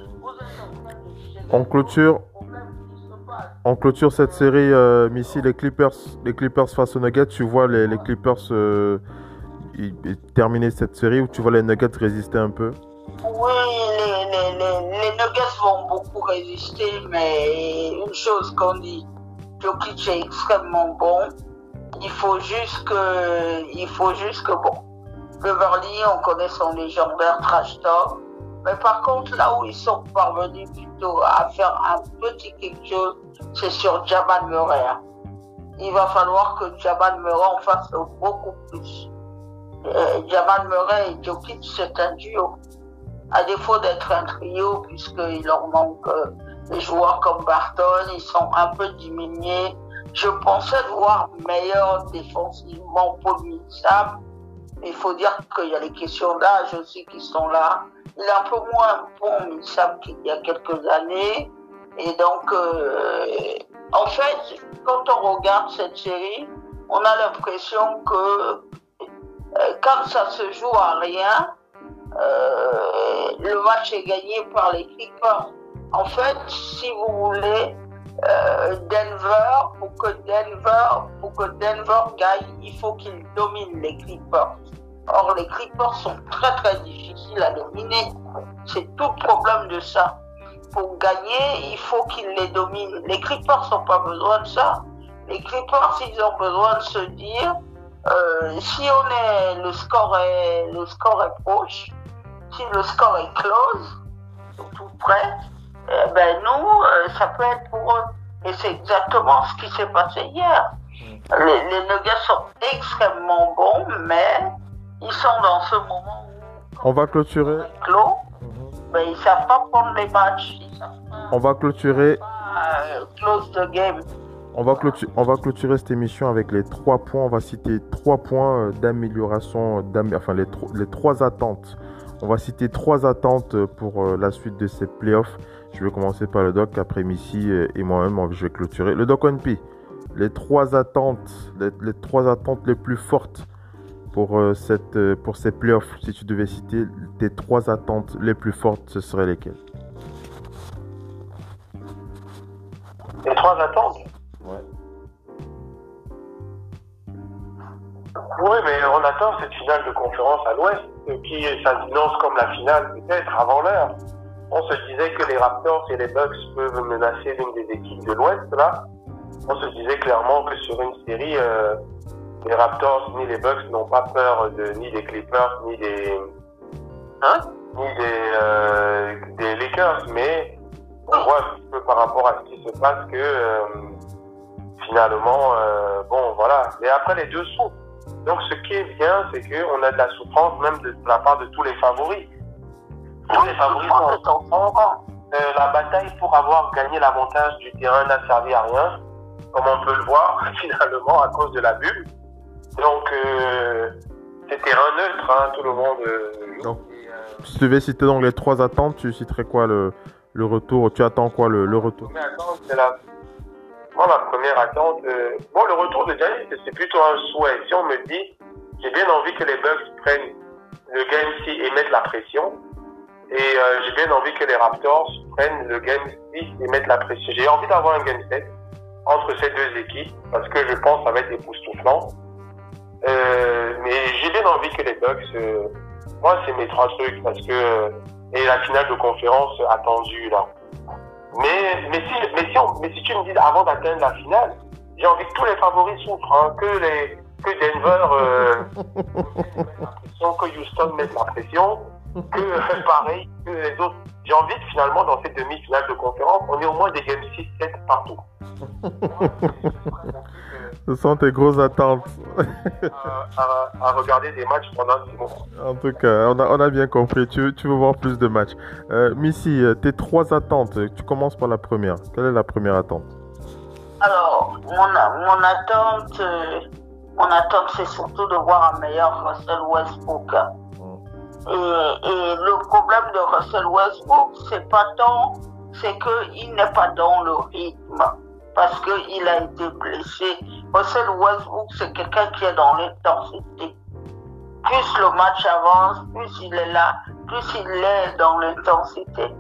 on clôture. On clôture cette série, euh, Missy, les Clippers, les Clippers face aux Nuggets. Tu vois les, Clippers euh, terminer cette série ou tu vois les Nuggets résister un peu? Oui, les Nuggets vont beaucoup résister, mais une chose qu'on dit, Jokic est extrêmement bon. Il faut juste que, il faut juste que bon, Beverly, on connaît son légendaire trash talk. Mais par contre, là où ils sont parvenus plutôt à faire un petit quelque chose, c'est sur Jamal Murray. Il va falloir que Jamal Murray en fasse beaucoup plus. Euh, Jamal Murray et Jokic, c'est un duo. À défaut d'être un trio, puisqu'il leur manque euh, des joueurs comme Barton, ils sont un peu diminués. Je pensais voir meilleur défensivement pour. Il faut dire qu'il y a les questions d'âge aussi qui sont là. Il est un peu moins bon Millsap qu'il y a quelques années. Et donc, euh, en fait, quand on regarde cette série, on a l'impression que euh, quand ça se joue à rien, euh, le match est gagné par les Clippers. En fait, si vous voulez, euh, Denver, pour que Denver, pour que Denver gagne, il faut qu'il domine les Clippers. Or, les Clippers sont très très difficiles à dominer. C'est tout le problème de ça. Pour gagner, il faut qu'ils les dominent. Les Clippers n'ont pas besoin de ça. Les Clippers, ils ont besoin de se dire, euh, si on est, le score est, le score est proche, si le score est close, tout près, eh ben nous, euh, ça peut être pour eux. Et c'est exactement ce qui s'est passé hier. Mm. Les, les Nuggets sont extrêmement bons, mais ils sont dans ce moment où... On va clôturer. Clos, mm -hmm. mais ils savent pas prendre les matchs. On va clôturer. Pas, euh, close the game. On va, clôturer, on va clôturer cette émission avec les trois points. On va citer trois points d'amélioration, enfin les, les trois attentes. On va citer trois attentes pour la suite de ces playoffs. Je vais commencer par le doc, après Missy et moi-même, je vais clôturer. Le doc ONP, les trois attentes, les, les, trois attentes les plus fortes pour, euh, cette, euh, pour ces playoffs. Si tu devais citer tes trois attentes les plus fortes, ce seraient lesquelles? Les trois attentes? Ouais. Oui, mais on attend cette finale de conférence à l'Ouest qui s'annonce comme la finale peut-être avant l'heure. On se disait que les Raptors et les Bucks peuvent menacer l'une des équipes de l'Ouest là. On se disait clairement que sur une série, euh, les Raptors ni les Bucks n'ont pas peur de ni des Clippers ni des hein ni des euh, des Lakers, mais on voit un petit peu par rapport à ce qui se passe que euh, finalement, euh, bon voilà. Mais après les deux sont. Donc ce qui est bien, c'est qu'on a de la souffrance même de, de la part de tous les favoris. Tous les favoris sont en euh, La bataille pour avoir gagné l'avantage du terrain n'a servi à rien, comme on peut le voir *laughs* finalement à cause de la bulle. Donc euh, c'est terrain neutre, hein, tout le monde. Euh, Donc, si tu devais citer donc les trois attentes, tu citerais quoi le, le retour Tu attends quoi le, le retour? La première attente, c'est la moi, ma première attente, euh, bon, le retour de Giannis, c'est plutôt un souhait. Si on me dit, j'ai bien envie que les Bucks prennent le game 6 et mettent la pression, et euh, j'ai bien envie que les Raptors prennent le game 6 et mettent la pression. J'ai envie d'avoir un game 7 entre ces deux équipes, parce que je pense que ça va être époustouflant. Euh, mais j'ai bien envie que les Bucks, euh, moi, c'est mes trois trucs, parce que, et la finale de conférence attendue, là. Mais, mais, si, mais, si on, mais si tu me dis avant d'atteindre la finale, j'ai envie que tous les favoris souffrent, hein, que, les, que Denver euh, *laughs* mette la pression, que Houston mette la pression, que euh, pareil, que les autres. J'ai envie que finalement, dans cette demi-finale de conférence, on ait au moins des Game 6-7 partout. *laughs* Ce sont tes grosses attentes. à, regarder des matchs pendant six mois. En tout cas, on a, on a bien compris. Tu, tu veux voir plus de matchs. Euh, Missy, euh, tes trois attentes. Tu commences par la première. Quelle est la première attente? Alors, mon, mon attente, euh, mon attente, c'est surtout de voir un meilleur Russell Westbrook. Et, et, le problème de Russell Westbrook, c'est pas tant, c'est qu'il n'est pas dans le rythme parce qu'il a été blessé. Russell Westbrook, c'est quelqu'un qui est dans l'intensité. Plus le match avance, plus il est là, plus il est dans l'intensité.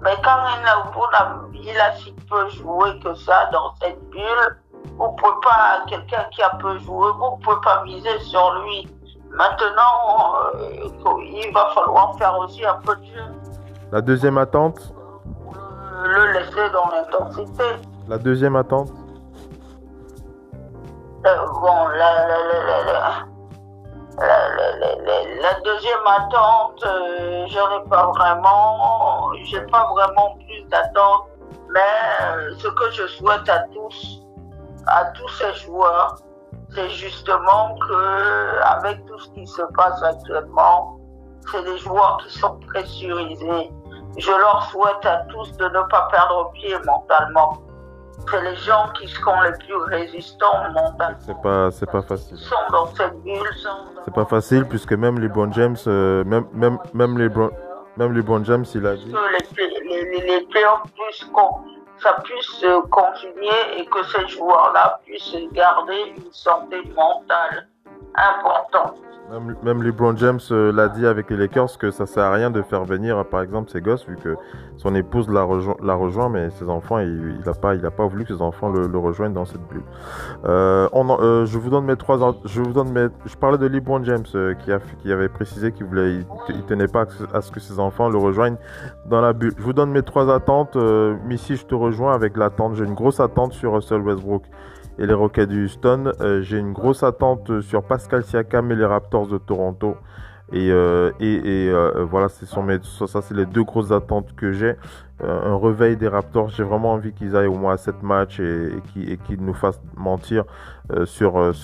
Mais quand il a, il a si peu joué que ça dans cette bulle, vous pas, quelqu'un qui a peu joué, vous ne pouvez pas miser sur lui. Maintenant, euh, il va falloir faire aussi un peu de jeu. La deuxième attente Le laisser dans l'intensité. La deuxième attente euh, Bon, la, la, la, la, deuxième attente, euh, je n'en ai pas vraiment, j'ai pas vraiment plus d'attente, mais euh, ce que je souhaite à tous, à tous ces joueurs, c'est justement que, avec tout ce qui se passe actuellement, c'est des joueurs qui sont pressurisés. Je leur souhaite à tous de ne pas perdre pied mentalement c'est les gens qui sont les plus résistants mentalement. C'est pas, c'est pas facile. Sont dans cette bulle. C'est pas facile puisque même les bons James, euh, même, même, même les bons, même les James, il a dit. Les, les, les puissent, ça puisse continuer et que ces joueurs-là puissent garder une santé mentale importante. Même, même LeBron James euh, l'a dit avec les Lakers que ça sert à rien de faire venir, par exemple, ses gosses, vu que son épouse l'a rejoint, mais ses enfants, il n'a pas, il a pas voulu que ses enfants le, rejoignent dans cette bulle. Euh, on, euh, je vous donne mes trois, je vous donne mes, je parlais de LeBron James qui, a, qui avait précisé qu'il voulait, il, tenait pas à ce que ses enfants le rejoignent dans la bulle. Je vous donne mes trois attentes. Missy, je te rejoins avec l'attente. J'ai une grosse attente sur Russell Westbrook et les Rockets du Houston. Euh, j'ai une grosse attente sur Pascal Siakam et les Raptors de Toronto. Et, euh, euh, voilà, ce sont mes, ça, c'est les deux grosses attentes que j'ai. un réveil des Raptors, j'ai vraiment envie qu'ils aillent au moins à 7 matchs et, qu'ils nous fassent mentir sur,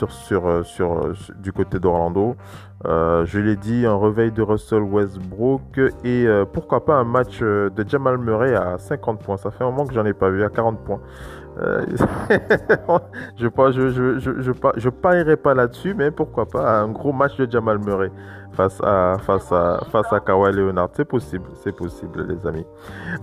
du côté d'Orlando. je l'ai dit, un réveil de Russell Westbrook et pourquoi pas un match de Jamal Murray à 50 points. Ça fait un moment que j'en ai pas vu, à 40 points. Euh, *laughs* je ne je, je, je, je, je, parierai pas là-dessus, mais pourquoi pas un gros match de Jamal Murray face à, face à, face à Kawhi Leonard. C'est possible, c'est possible, les amis.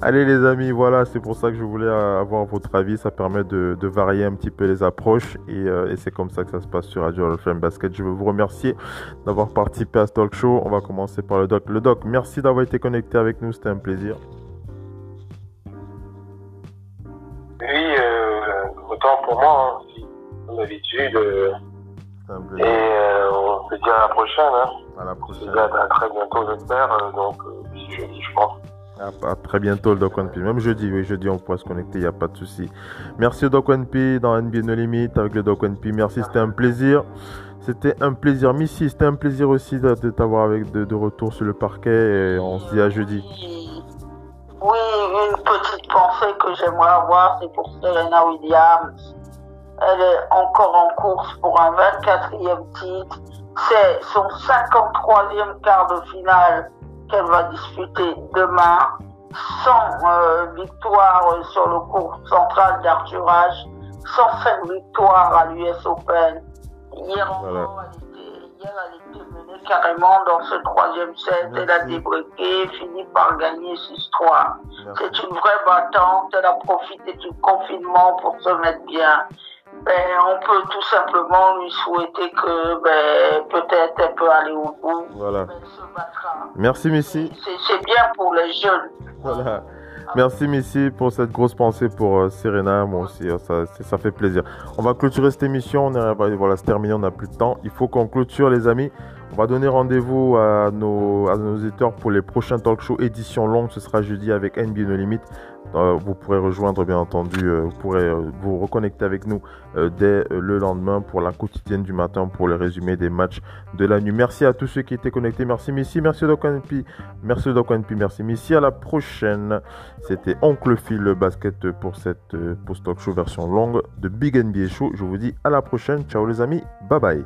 Allez, les amis, voilà, c'est pour ça que je voulais avoir votre avis. Ça permet de, varier un petit peu les approches et, euh, et c'est comme ça que ça se passe sur Radio Hall Basket. Je veux vous remercier d'avoir participé à ce talk show. On va commencer par le doc. Le doc, merci d'avoir été connecté avec nous, c'était un plaisir. Oui, autant pour moi, hein, comme d'habitude. Euh, et euh, on se dit à la prochaine. Hein. À la prochaine. À, à, très bientôt, j'espère. Euh, donc, euh, jeudi, je pense. À, à, très bientôt, le Doc One P. Même jeudi, oui, jeudi, on pourra se connecter, il n'y a pas de souci. Merci au Doc One P dans NBA No Limit avec le Doc One P. Merci, c'était un plaisir. C'était un plaisir. Missy, c'était un plaisir aussi de, de t'avoir avec de, de, retour sur le parquet. Et on se dit à jeudi. Oui, une petite pensée que j'aimerais avoir, c'est pour Serena Williams. Elle est encore en course pour un 24e titre. C'est son 53e quart de finale qu'elle va disputer demain. Sans euh, victoire sur le cours central d'Arthur H, 105 victoires à l'US Open. Hier voilà. elle était, hier, elle était carrément dans ce troisième set. Merci. Elle a débriqué, fini par gagner 6-3. C'est une vraie battante. Elle a profité du confinement pour se mettre bien ben, on peut tout simplement lui souhaiter que ben, peut-être elle peut aller au bout. Voilà. Merci Missy. C'est bien pour les jeunes. Voilà. Merci Missy pour cette grosse pensée pour euh, Serena. Moi aussi, euh, ça, ça fait plaisir. On va clôturer cette émission. On est, voilà, c'est terminé, on n'a plus de temps. Il faut qu'on clôture les amis. On va donner rendez-vous à nos, à nos auditeurs pour les prochains talk shows édition longue. Ce sera jeudi avec NBA No Limit. Euh, vous pourrez rejoindre, bien entendu, euh, vous pourrez euh, vous reconnecter avec nous dès le lendemain pour la quotidienne du matin pour le résumé des matchs de la nuit. Merci à tous ceux qui étaient connectés. Merci Missy, merci Doc merci Doc merci Missy. À la prochaine. C'était Oncle Phil basket pour cette post-talk show version longue de Big NBA Show. Je vous dis à la prochaine. Ciao les amis. Bye bye.